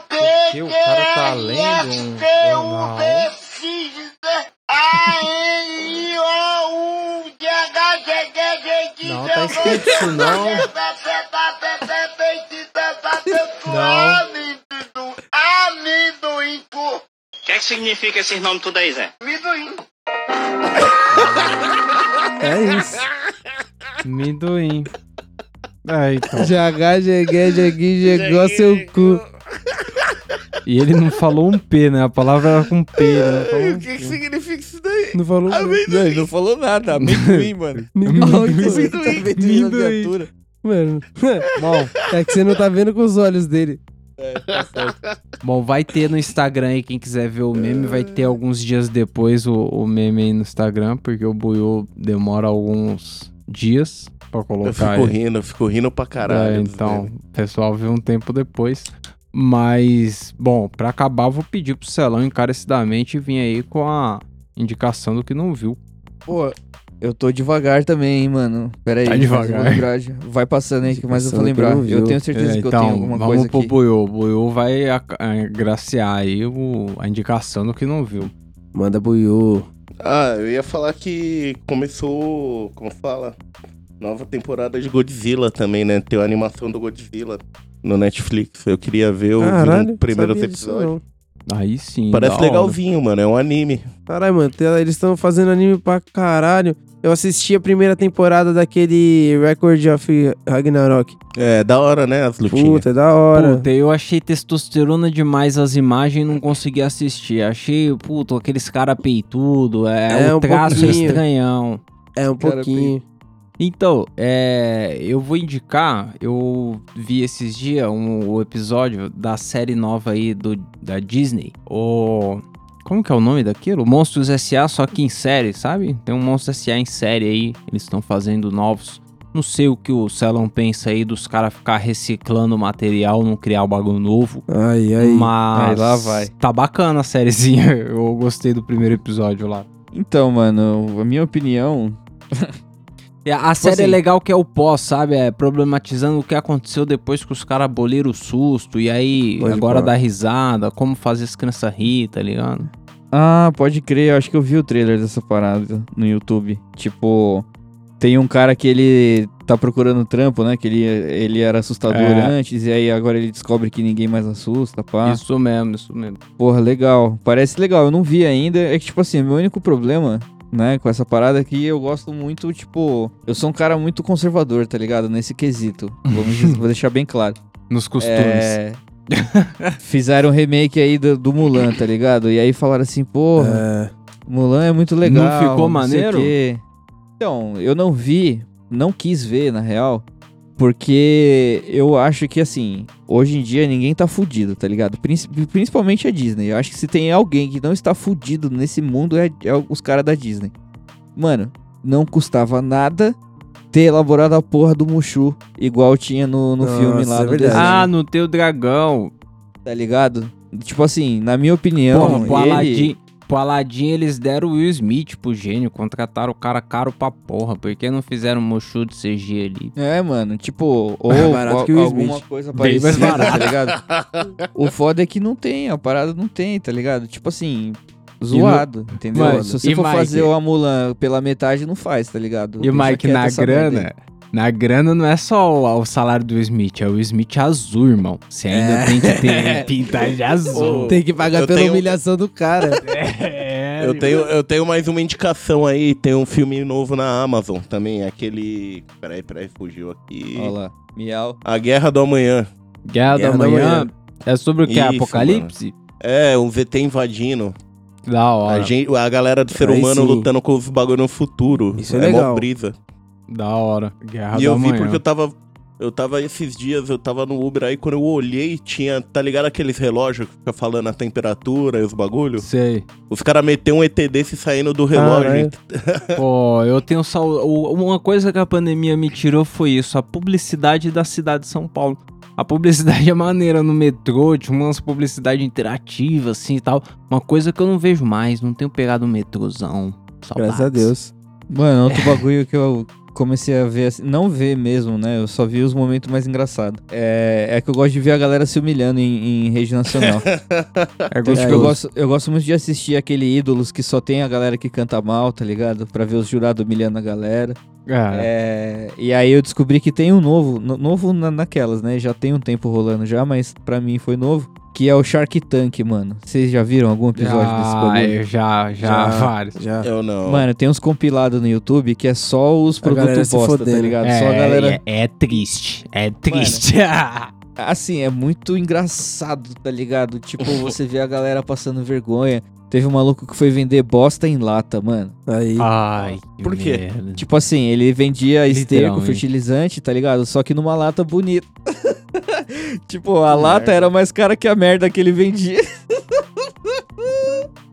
Porque o cara tá lendo um jornal. Não, tá escrito isso não. Não. O que é que significa esses nomes tudo aí, Zé? É isso. Amendoim. É, então. Jagá, jegué, jegui, jegou seu cu. E ele não falou um P, né? A palavra era com P, né? Falou um O que, que significa isso daí? Não falou Não, ele não falou nada. Amendoim, <laughs> mano. Amendoim. Tá amendoim na viatura. Mano, Bom, é que você não tá vendo com os olhos dele. bom, vai ter no Instagram aí, quem quiser ver o meme, vai ter alguns dias depois o, o meme aí no Instagram, porque o Buiu demora alguns dias pra Eu colocar fico ele. rindo, eu fico rindo pra caralho. É, então, o pessoal vê um tempo depois. Mas, bom, pra acabar, eu vou pedir pro Celão encarecidamente vir aí com a indicação do que não viu. Pô, eu tô devagar também, hein, mano. Pera aí. Tá eu devagar. Vai passando aí, que mais eu vou lembrar. Eu viu. tenho certeza É, que eu então, tenho alguma vamos coisa pro aqui. Buiu. O Buiu vai ac- agraciar aí o- a indicação do que não viu. Manda buiú. Ah, eu ia falar que começou, como fala, nova temporada de Godzilla também, né? Tem a animação do Godzilla no Netflix. Eu queria ver o primeiros episódios. não. Aí sim. Parece da hora. legalzinho, mano. É um anime. Caralho, mano, eles estão fazendo anime pra caralho. Eu assisti a primeira temporada daquele Record of Ragnarok. É, da hora, né? As lutinhas. Puta, é da hora. Puta, eu achei testosterona demais as imagens e não consegui assistir. Achei, puta, aqueles cara peitudo, é, É, o um traço pouquinho. estranhão. É um Cara, pouquinho. Então, é, eu vou indicar, eu vi esses dias um, o episódio da série nova aí do, da Disney, o... Como que é o nome daquilo? Monstros S.A. só que em série, sabe? Tem um Monstros S.A. em série aí, eles estão fazendo novos. Não sei o que o Celon pensa aí dos caras ficar reciclando material, não criar um bagulho novo. Aí, aí. Mas lá vai. tá bacana a sériezinha. <laughs> Eu gostei do primeiro episódio lá. Então, mano, a minha opinião. <laughs> E A a série assim- é legal que é o pós, sabe? É problematizando o que aconteceu depois que os caras aboliram o susto. E aí, agora dá risada, como fazer as crianças rir, tá ligado? Ah, pode crer, eu acho que eu vi o trailer dessa parada no YouTube. Tipo, tem um cara que ele tá procurando trampo, né? Que ele, ele era assustador É. antes, e aí agora ele descobre que ninguém mais assusta, pá. Isso mesmo, isso mesmo. Porra, legal. Parece legal, eu não vi ainda. É que, tipo assim, meu único problema, né, com essa parada que eu gosto muito, tipo. Eu sou um cara muito conservador, tá ligado? Nesse quesito. Vamos <laughs> vou deixar bem claro. Nos costumes. É. Fizeram um remake aí do, do Mulan, tá ligado? E aí falaram assim, porra. É, Mulan é muito legal. Não ficou sei o maneiro? Então, eu não vi, não quis ver, na real, porque eu acho que, assim, hoje em dia ninguém tá fudido, tá ligado? Princi- principalmente a Disney. Eu acho que se tem alguém que não está fudido nesse mundo é, é os caras da Disney. Mano, não custava nada ter elaborado a porra do Mushu, igual tinha no, no Nossa, filme lá é no desenho, ah, no teu dragão. tá ligado? Tipo assim, na minha opinião, Porra, ele... Aladdin, pro Aladdin eles deram o Will Smith pro gênio. Contrataram o cara caro pra porra. Por que não fizeram um Mushu de CG ali? É, mano, tipo, <laughs> ou Mais barato que o Will alguma Smith. coisa Bem mais parecida, tá barato. ligado? o foda é que não tem, a parada não tem, tá ligado? Tipo assim, zoado, entendeu? Mano, Se você for Mike? fazer o Mulan pela metade, não faz, tá ligado? E o Mike, na grana, na grana não é só o, o salário do Smith, é o Smith azul, irmão. Você ainda tem que ter <laughs> pintar de azul. Tem que pagar Eu pela tenho- humilhação do cara. <laughs> É, Eu tenho, eu tenho mais uma indicação aí. Tem um filme novo na Amazon também. Aquele. Peraí, peraí, fugiu aqui. Olha lá, miau. A Guerra do Amanhã. Guerra, Guerra da da Manhã. Manhã. É sobre o que? Isso, Apocalipse? É, um VT invadindo. Da A, hora. gente, a galera do ser Aí humano sim. lutando com os bagulho no futuro. Isso é mó legal. brisa. Da hora. Guerra e da eu vi Manhã. porque eu tava. Eu tava esses dias, eu tava no Uber aí, quando eu olhei, tinha, tá ligado aqueles relógios que fica falando a temperatura e os bagulho? Sei. Os caras meteu um ET desse saindo do relógio. Pô, <laughs> eu tenho sal... o- Uma coisa que a pandemia me tirou foi isso, a publicidade da cidade de São Paulo. A publicidade <laughs> é maneira no metrô, tinha umas publicidade interativa assim e tal. Uma coisa que eu não vejo mais, não tenho pegado um metrôzão. Saudades. Graças a Deus. <laughs> Mano, outro bagulho que eu comecei a ver, assim, não ver mesmo, né? Eu só vi os momentos mais engraçados. É, é que eu gosto de ver a galera se humilhando em, em rede nacional. <laughs> É gostoso. eu, gosto, eu gosto muito de assistir aquele Ídolos que só tem a galera que canta mal, tá ligado? Pra ver os jurados humilhando a galera. É. É, e aí eu descobri que tem um novo, no- novo na- naquelas, né? Já tem um tempo rolando já, mas pra mim foi novo. Que é o Shark Tank, mano. Vocês já viram algum episódio desse Já, bagulho? eu já, já, vários. Já. Eu não. Mano, tem uns compilados no YouTube que é só os produtos bosta, tá ligado? É, Só a galera. é, é triste. É triste. <laughs> Assim, é muito engraçado, tá ligado? Tipo, você vê a galera passando vergonha. Teve um maluco que foi vender bosta em lata, mano. Aí. Ai, Por quê? merda. Tipo assim, ele vendia esterco, fertilizante, tá ligado? Só que numa lata bonita. <laughs> tipo, a lata era mais cara que a merda que ele vendia. <laughs>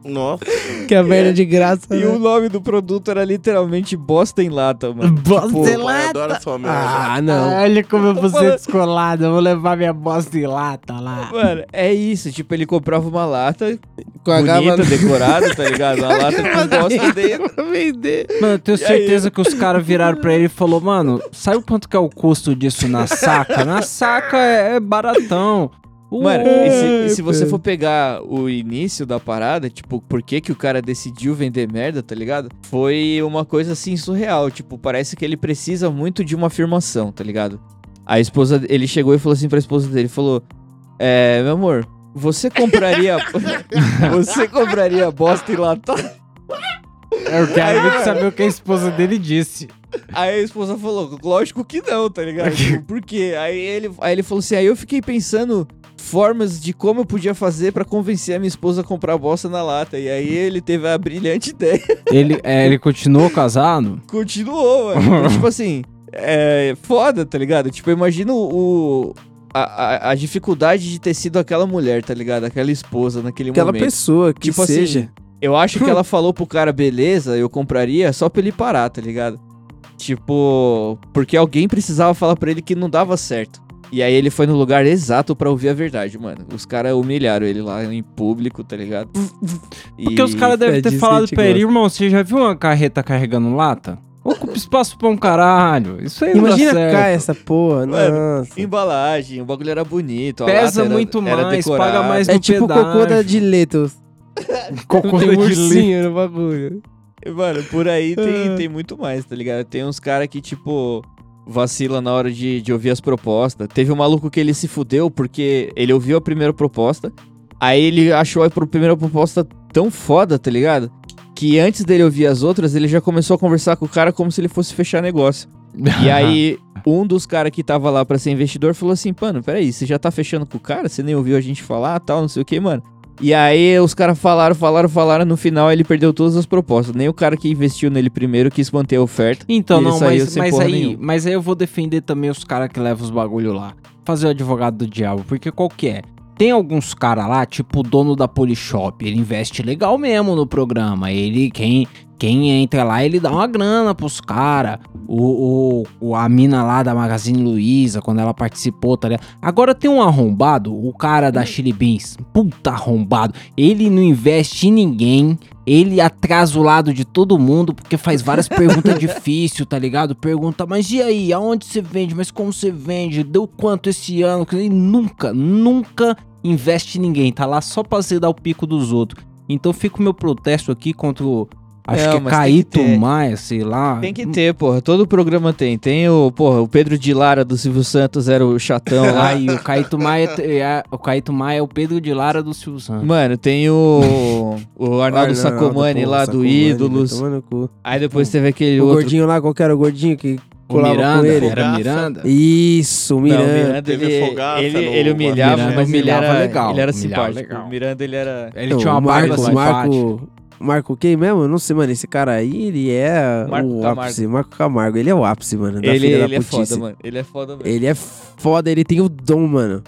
Nossa. Que a merda de graça. E né? o nome do produto era literalmente bosta em lata, mano. <laughs> Bosta Tipo, em lata. adoro essa merda. Ah, não. Olha como eu vou ser descolado. Eu vou levar minha bosta em lata lá. Mano, é isso. Tipo, ele comprava uma lata Com a bonita, gava- decorada, tá ligado? Uma lata <laughs> com bosta dentro. pra vender. Mano, eu tenho E aí? certeza que os caras viraram pra ele e falou, mano, sabe o quanto que é o custo disso na saca? Na saca é, é baratão. Mano, e se, e se É, você for pegar o início da parada, tipo, por que, que o cara decidiu vender merda, tá ligado? Foi uma coisa assim surreal. Tipo, parece que ele precisa muito de uma afirmação, tá ligado? A esposa, ele chegou e falou assim pra esposa dele: falou, É, meu amor, Você compraria. <laughs> <laughs> você compraria bosta enlatada? Eu quero muito saber o que a esposa dele disse. Aí a esposa falou, lógico que não, tá ligado? Tipo, <laughs> Por quê? Aí ele, aí ele falou assim, aí eu fiquei pensando formas de como eu podia fazer pra convencer a minha esposa a comprar bosta na lata. E aí ele teve a brilhante <laughs> ideia. Ele, é, ele continuou casado? Continuou, mano. tipo assim, é foda, tá ligado? Tipo, eu imagino o. A, a, a dificuldade de ter sido aquela mulher, tá ligado? Aquela esposa naquele Aquela momento. pessoa que Tipo seja. assim, eu acho que <laughs> ela falou pro cara, beleza, eu compraria só pra ele parar, tá ligado? Tipo, porque alguém precisava falar pra ele que não dava certo. E aí ele foi no lugar exato pra ouvir a verdade, mano. Os caras humilharam ele lá em público, tá ligado? Porque E- os caras é devem ter disso que falado pra ele, irmão, você já viu uma carreta carregando lata? Ocupa espaço pra um caralho. Isso aí não Imagina dá certo. cai essa porra. Mano. Embalagem, o bagulho era bonito. a Pesa era- muito era mais, decorada. paga mais É no tipo o cocô da pedágio. Diletos. <laughs> Cocô Tem da ursinho no bagulho. <laughs> Mano, por aí tem, tem muito mais, tá ligado? Tem uns caras que, tipo, vacila na hora de, de ouvir as propostas. Teve um maluco que ele se fudeu porque ele ouviu a primeira proposta, aí ele achou a primeira proposta tão foda, tá ligado? Que antes dele ouvir as outras, ele já começou a conversar com o cara como se ele fosse fechar negócio. E <laughs> aí, um dos caras que tava lá pra ser investidor falou assim: Mano, peraí, você já tá fechando com o cara? Você nem ouviu a gente falar tal, não sei o que, mano. E aí os caras falaram, falaram, falaram, no final ele perdeu todas as propostas. Nem o cara que investiu nele primeiro quis manter a oferta. Então, não, saiu mas, mas aí, nenhuma. mas aí eu vou defender também os caras que levam os bagulho lá. Fazer o advogado do diabo, porque qual que é? Tem alguns caras lá, tipo o dono da Polishop, ele investe legal mesmo no programa. Ele, quem, quem entra lá, ele dá uma grana pros caras. O, o, o- a mina lá da Magazine Luiza, quando ela participou, tá ligado? Agora tem um arrombado, o cara da Chili Beans, puta arrombado. Ele não investe em ninguém. Ele atrasa o lado de todo mundo porque faz várias <laughs> perguntas difíceis, tá ligado? Pergunta, mas e aí? Aonde você vende? Mas como você vende? Deu quanto esse ano? Ele nunca, nunca investe em ninguém. Tá lá só pra dar o pico dos outros. Então fica o meu protesto aqui contra o. Acho Não, que é Caíto. Maia, sei lá. Tem que ter, porra. Todo programa tem. Tem o, porra, o Pedro de Lara do Silvio Santos era o chatão lá. E o Caíto Maia é, o Caíto Maia é o Pedro de Lara do Silvio Santos. Mano, tem o, o Arnaldo Sacomani lá do Ídolos. Aí depois teve aquele O outro. gordinho lá, qual que era o gordinho que O colava Miranda, com ele? era. Miranda? Isso, o Não, Miranda. o Miranda, Teve ele, ele, no- ele humilhava, Miranda mas ele humilhava era, legal, ele era simpático. legal. O Miranda, ele era... Ele Não, tinha uma barba Marco, simpática. Marco, Marco quem mesmo? Eu não sei, mano. Esse cara aí, ele é Marco o Camargo. ápice. Marco Camargo. Ele é o ápice, mano. Da Ele, filha ele da é putice. foda, mano. Ele é foda mesmo. Ele é foda, ele tem o dom, mano.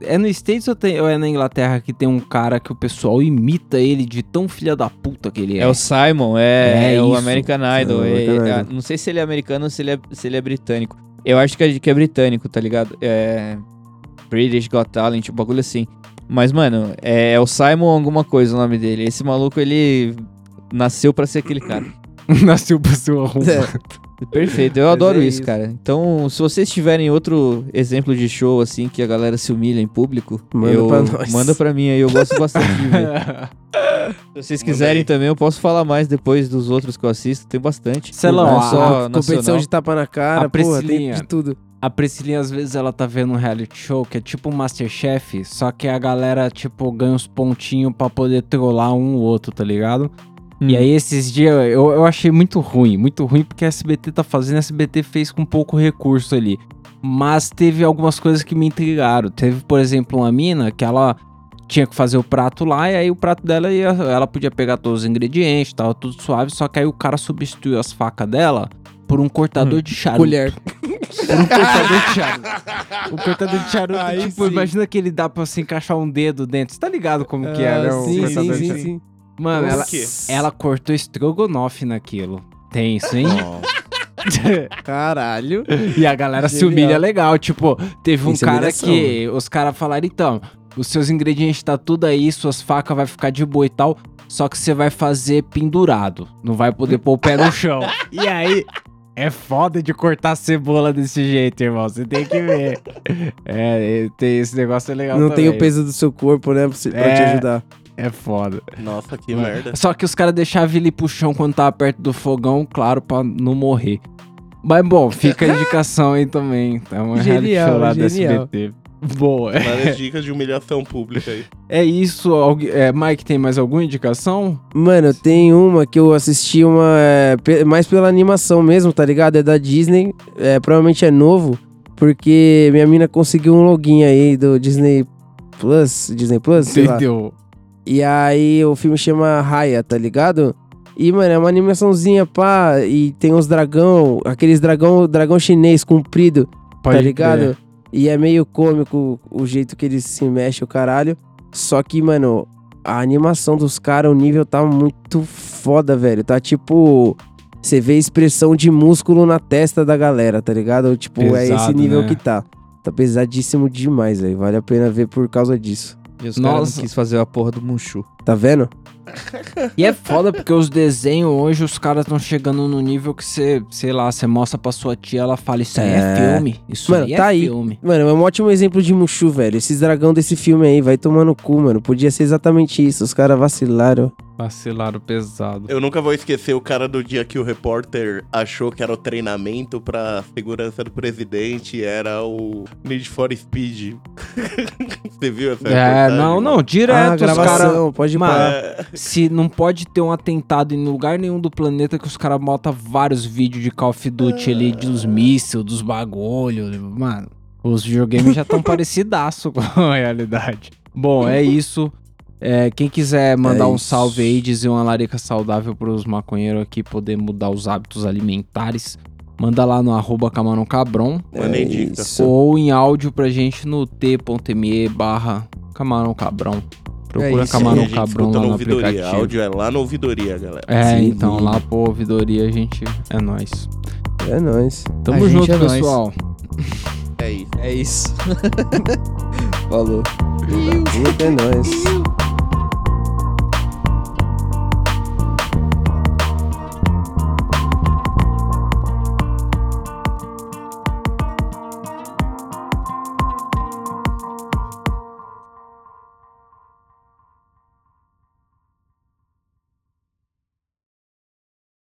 É no States ou, tem- ou é na Inglaterra que tem um cara que o pessoal imita ele de tão filha da puta que ele é? É o Simon, é, É é o isso. American Idol. É o é- American é- Idol. não sei se ele é americano ou se ele é, se ele é britânico. Eu acho que é, que é britânico, tá ligado? É. British Got Talent, um bagulho assim. Mas, mano, é, é o Simon alguma coisa o nome dele. Esse maluco, ele nasceu pra ser aquele cara. <laughs> Nasceu pra ser um arrombado. Perfeito, eu Mas adoro é isso, isso. cara. Então, se vocês tiverem outro exemplo de show, assim, que a galera se humilha em público, Manda eu, pra nós. Manda pra mim aí, eu gosto bastante de ver. <laughs> Se vocês quiserem também, eu posso falar mais depois dos outros que eu assisto, tem bastante. Celão, Não a- só a competição nacional. de tapa na cara, A porra, tem de tudo. A Priscilinha, às vezes, ela tá vendo um reality show que é tipo um Masterchef, só que a galera, tipo, ganha uns pontinhos pra poder trollar um ou outro, tá ligado? Hum. E aí, esses dias, eu, eu achei muito ruim, muito ruim, porque a SBT tá fazendo, a SBT fez com pouco recurso ali. Mas teve algumas coisas que me intrigaram. Teve, por exemplo, uma mina que ela tinha que fazer o prato lá, e aí o prato dela ia, ela podia pegar todos os ingredientes, tava tudo suave, só que aí o cara substituiu as facas dela por um cortador de charuto. Colher. <laughs> Por um cortador de charuto. Um cortador de charuto, Aí tipo, sim. imagina que ele dá pra se encaixar um dedo dentro. Você tá ligado como que é, né? o Ah, sim, cortador sim, de sim, charuto? sim. Mano, ela, ela cortou estrogonofe naquilo. Tenso, hein? <laughs> Caralho. e a galera se Genial. humilha legal. Tipo, teve um Isso cara que os caras falaram, então, os seus ingredientes tá tudo aí, suas facas vai ficar de boa e tal. Só que você vai fazer pendurado. Não vai poder pôr o pé no chão. <laughs> e aí, é foda de cortar cebola desse jeito, irmão. Você tem que ver. <laughs> É, tem esse negócio é legal Não tem o também. peso do seu corpo, né? Pra, pra te É. ajudar. É foda. Nossa, que merda. Só que os caras deixavam ele pro chão quando tava perto do fogão, claro, pra não morrer. Mas bom, fica a <laughs> indicação aí também. Tá uma reality Genial, show lá do genial. SBT. Boa. É, Várias dicas de humilhação pública aí. é isso. É, Mike, tem mais alguma indicação? Mano, tem uma que eu assisti uma. é, mais pela animação mesmo, tá ligado? É da Disney. É, provavelmente é novo. Porque minha mina conseguiu um login aí do Disney Plus. Disney Plus? Entendeu? E aí o filme chama Raya, tá ligado? E, mano, é uma animaçãozinha, pá, e tem uns dragão, aqueles dragão, dragão chinês comprido, Pode tá ligado? crer. E é meio cômico o jeito que eles se mexem, o caralho. Só que, mano, a animação dos caras, o nível tá muito foda, velho. Tá tipo. Você vê expressão de músculo na testa da galera, tá ligado? Tipo, é esse Pesado, nível né? que tá. Tá pesadíssimo demais, velho. Vale a pena ver por causa disso. E os caras Nossa. não quis fazer a porra do Mushu. Tá vendo? E é foda porque os desenhos hoje, os caras estão chegando no nível que você, sei lá, você mostra pra sua tia, ela fala, isso aí é, É. filme. Isso Mano, aí tá é aí. filme. Mano, é um ótimo exemplo de Mushu, velho. Esses dragão desse filme aí, vai tomar no cu, mano. Podia ser exatamente isso. Os caras vacilaram. Vacilaram pesado. Eu nunca vou esquecer o cara do dia que o repórter achou que era o treinamento pra segurança do presidente, era o Need for Speed. <laughs> Você viu essa É, não, não, direto ah, os caras... gravação, pode Mano, parar. É, Se não pode ter um atentado em lugar nenhum do planeta que os caras botam vários vídeos de Call of Duty ali, dos mísseis, dos bagulho. Mano, os videogames já estão <laughs> parecidaço com a realidade. Bom, é isso. É, quem quiser mandar É um salve aí, dizer uma larica saudável pros maconheiros aqui poder mudar os hábitos alimentares, manda lá no arroba camarão cabron Mandei É ou em áudio pra gente no t.me barra camarão cabrão. Procura É camarão a gente cabrão lá no ouvidoria. aplicativo. Áudio é lá no ouvidoria, galera. É, Sim. então lá pô, ouvidoria a gente é nós. É nóis. Tamo A junto, é nóis. pessoal. É isso. É isso. <laughs> Falou. É nóis.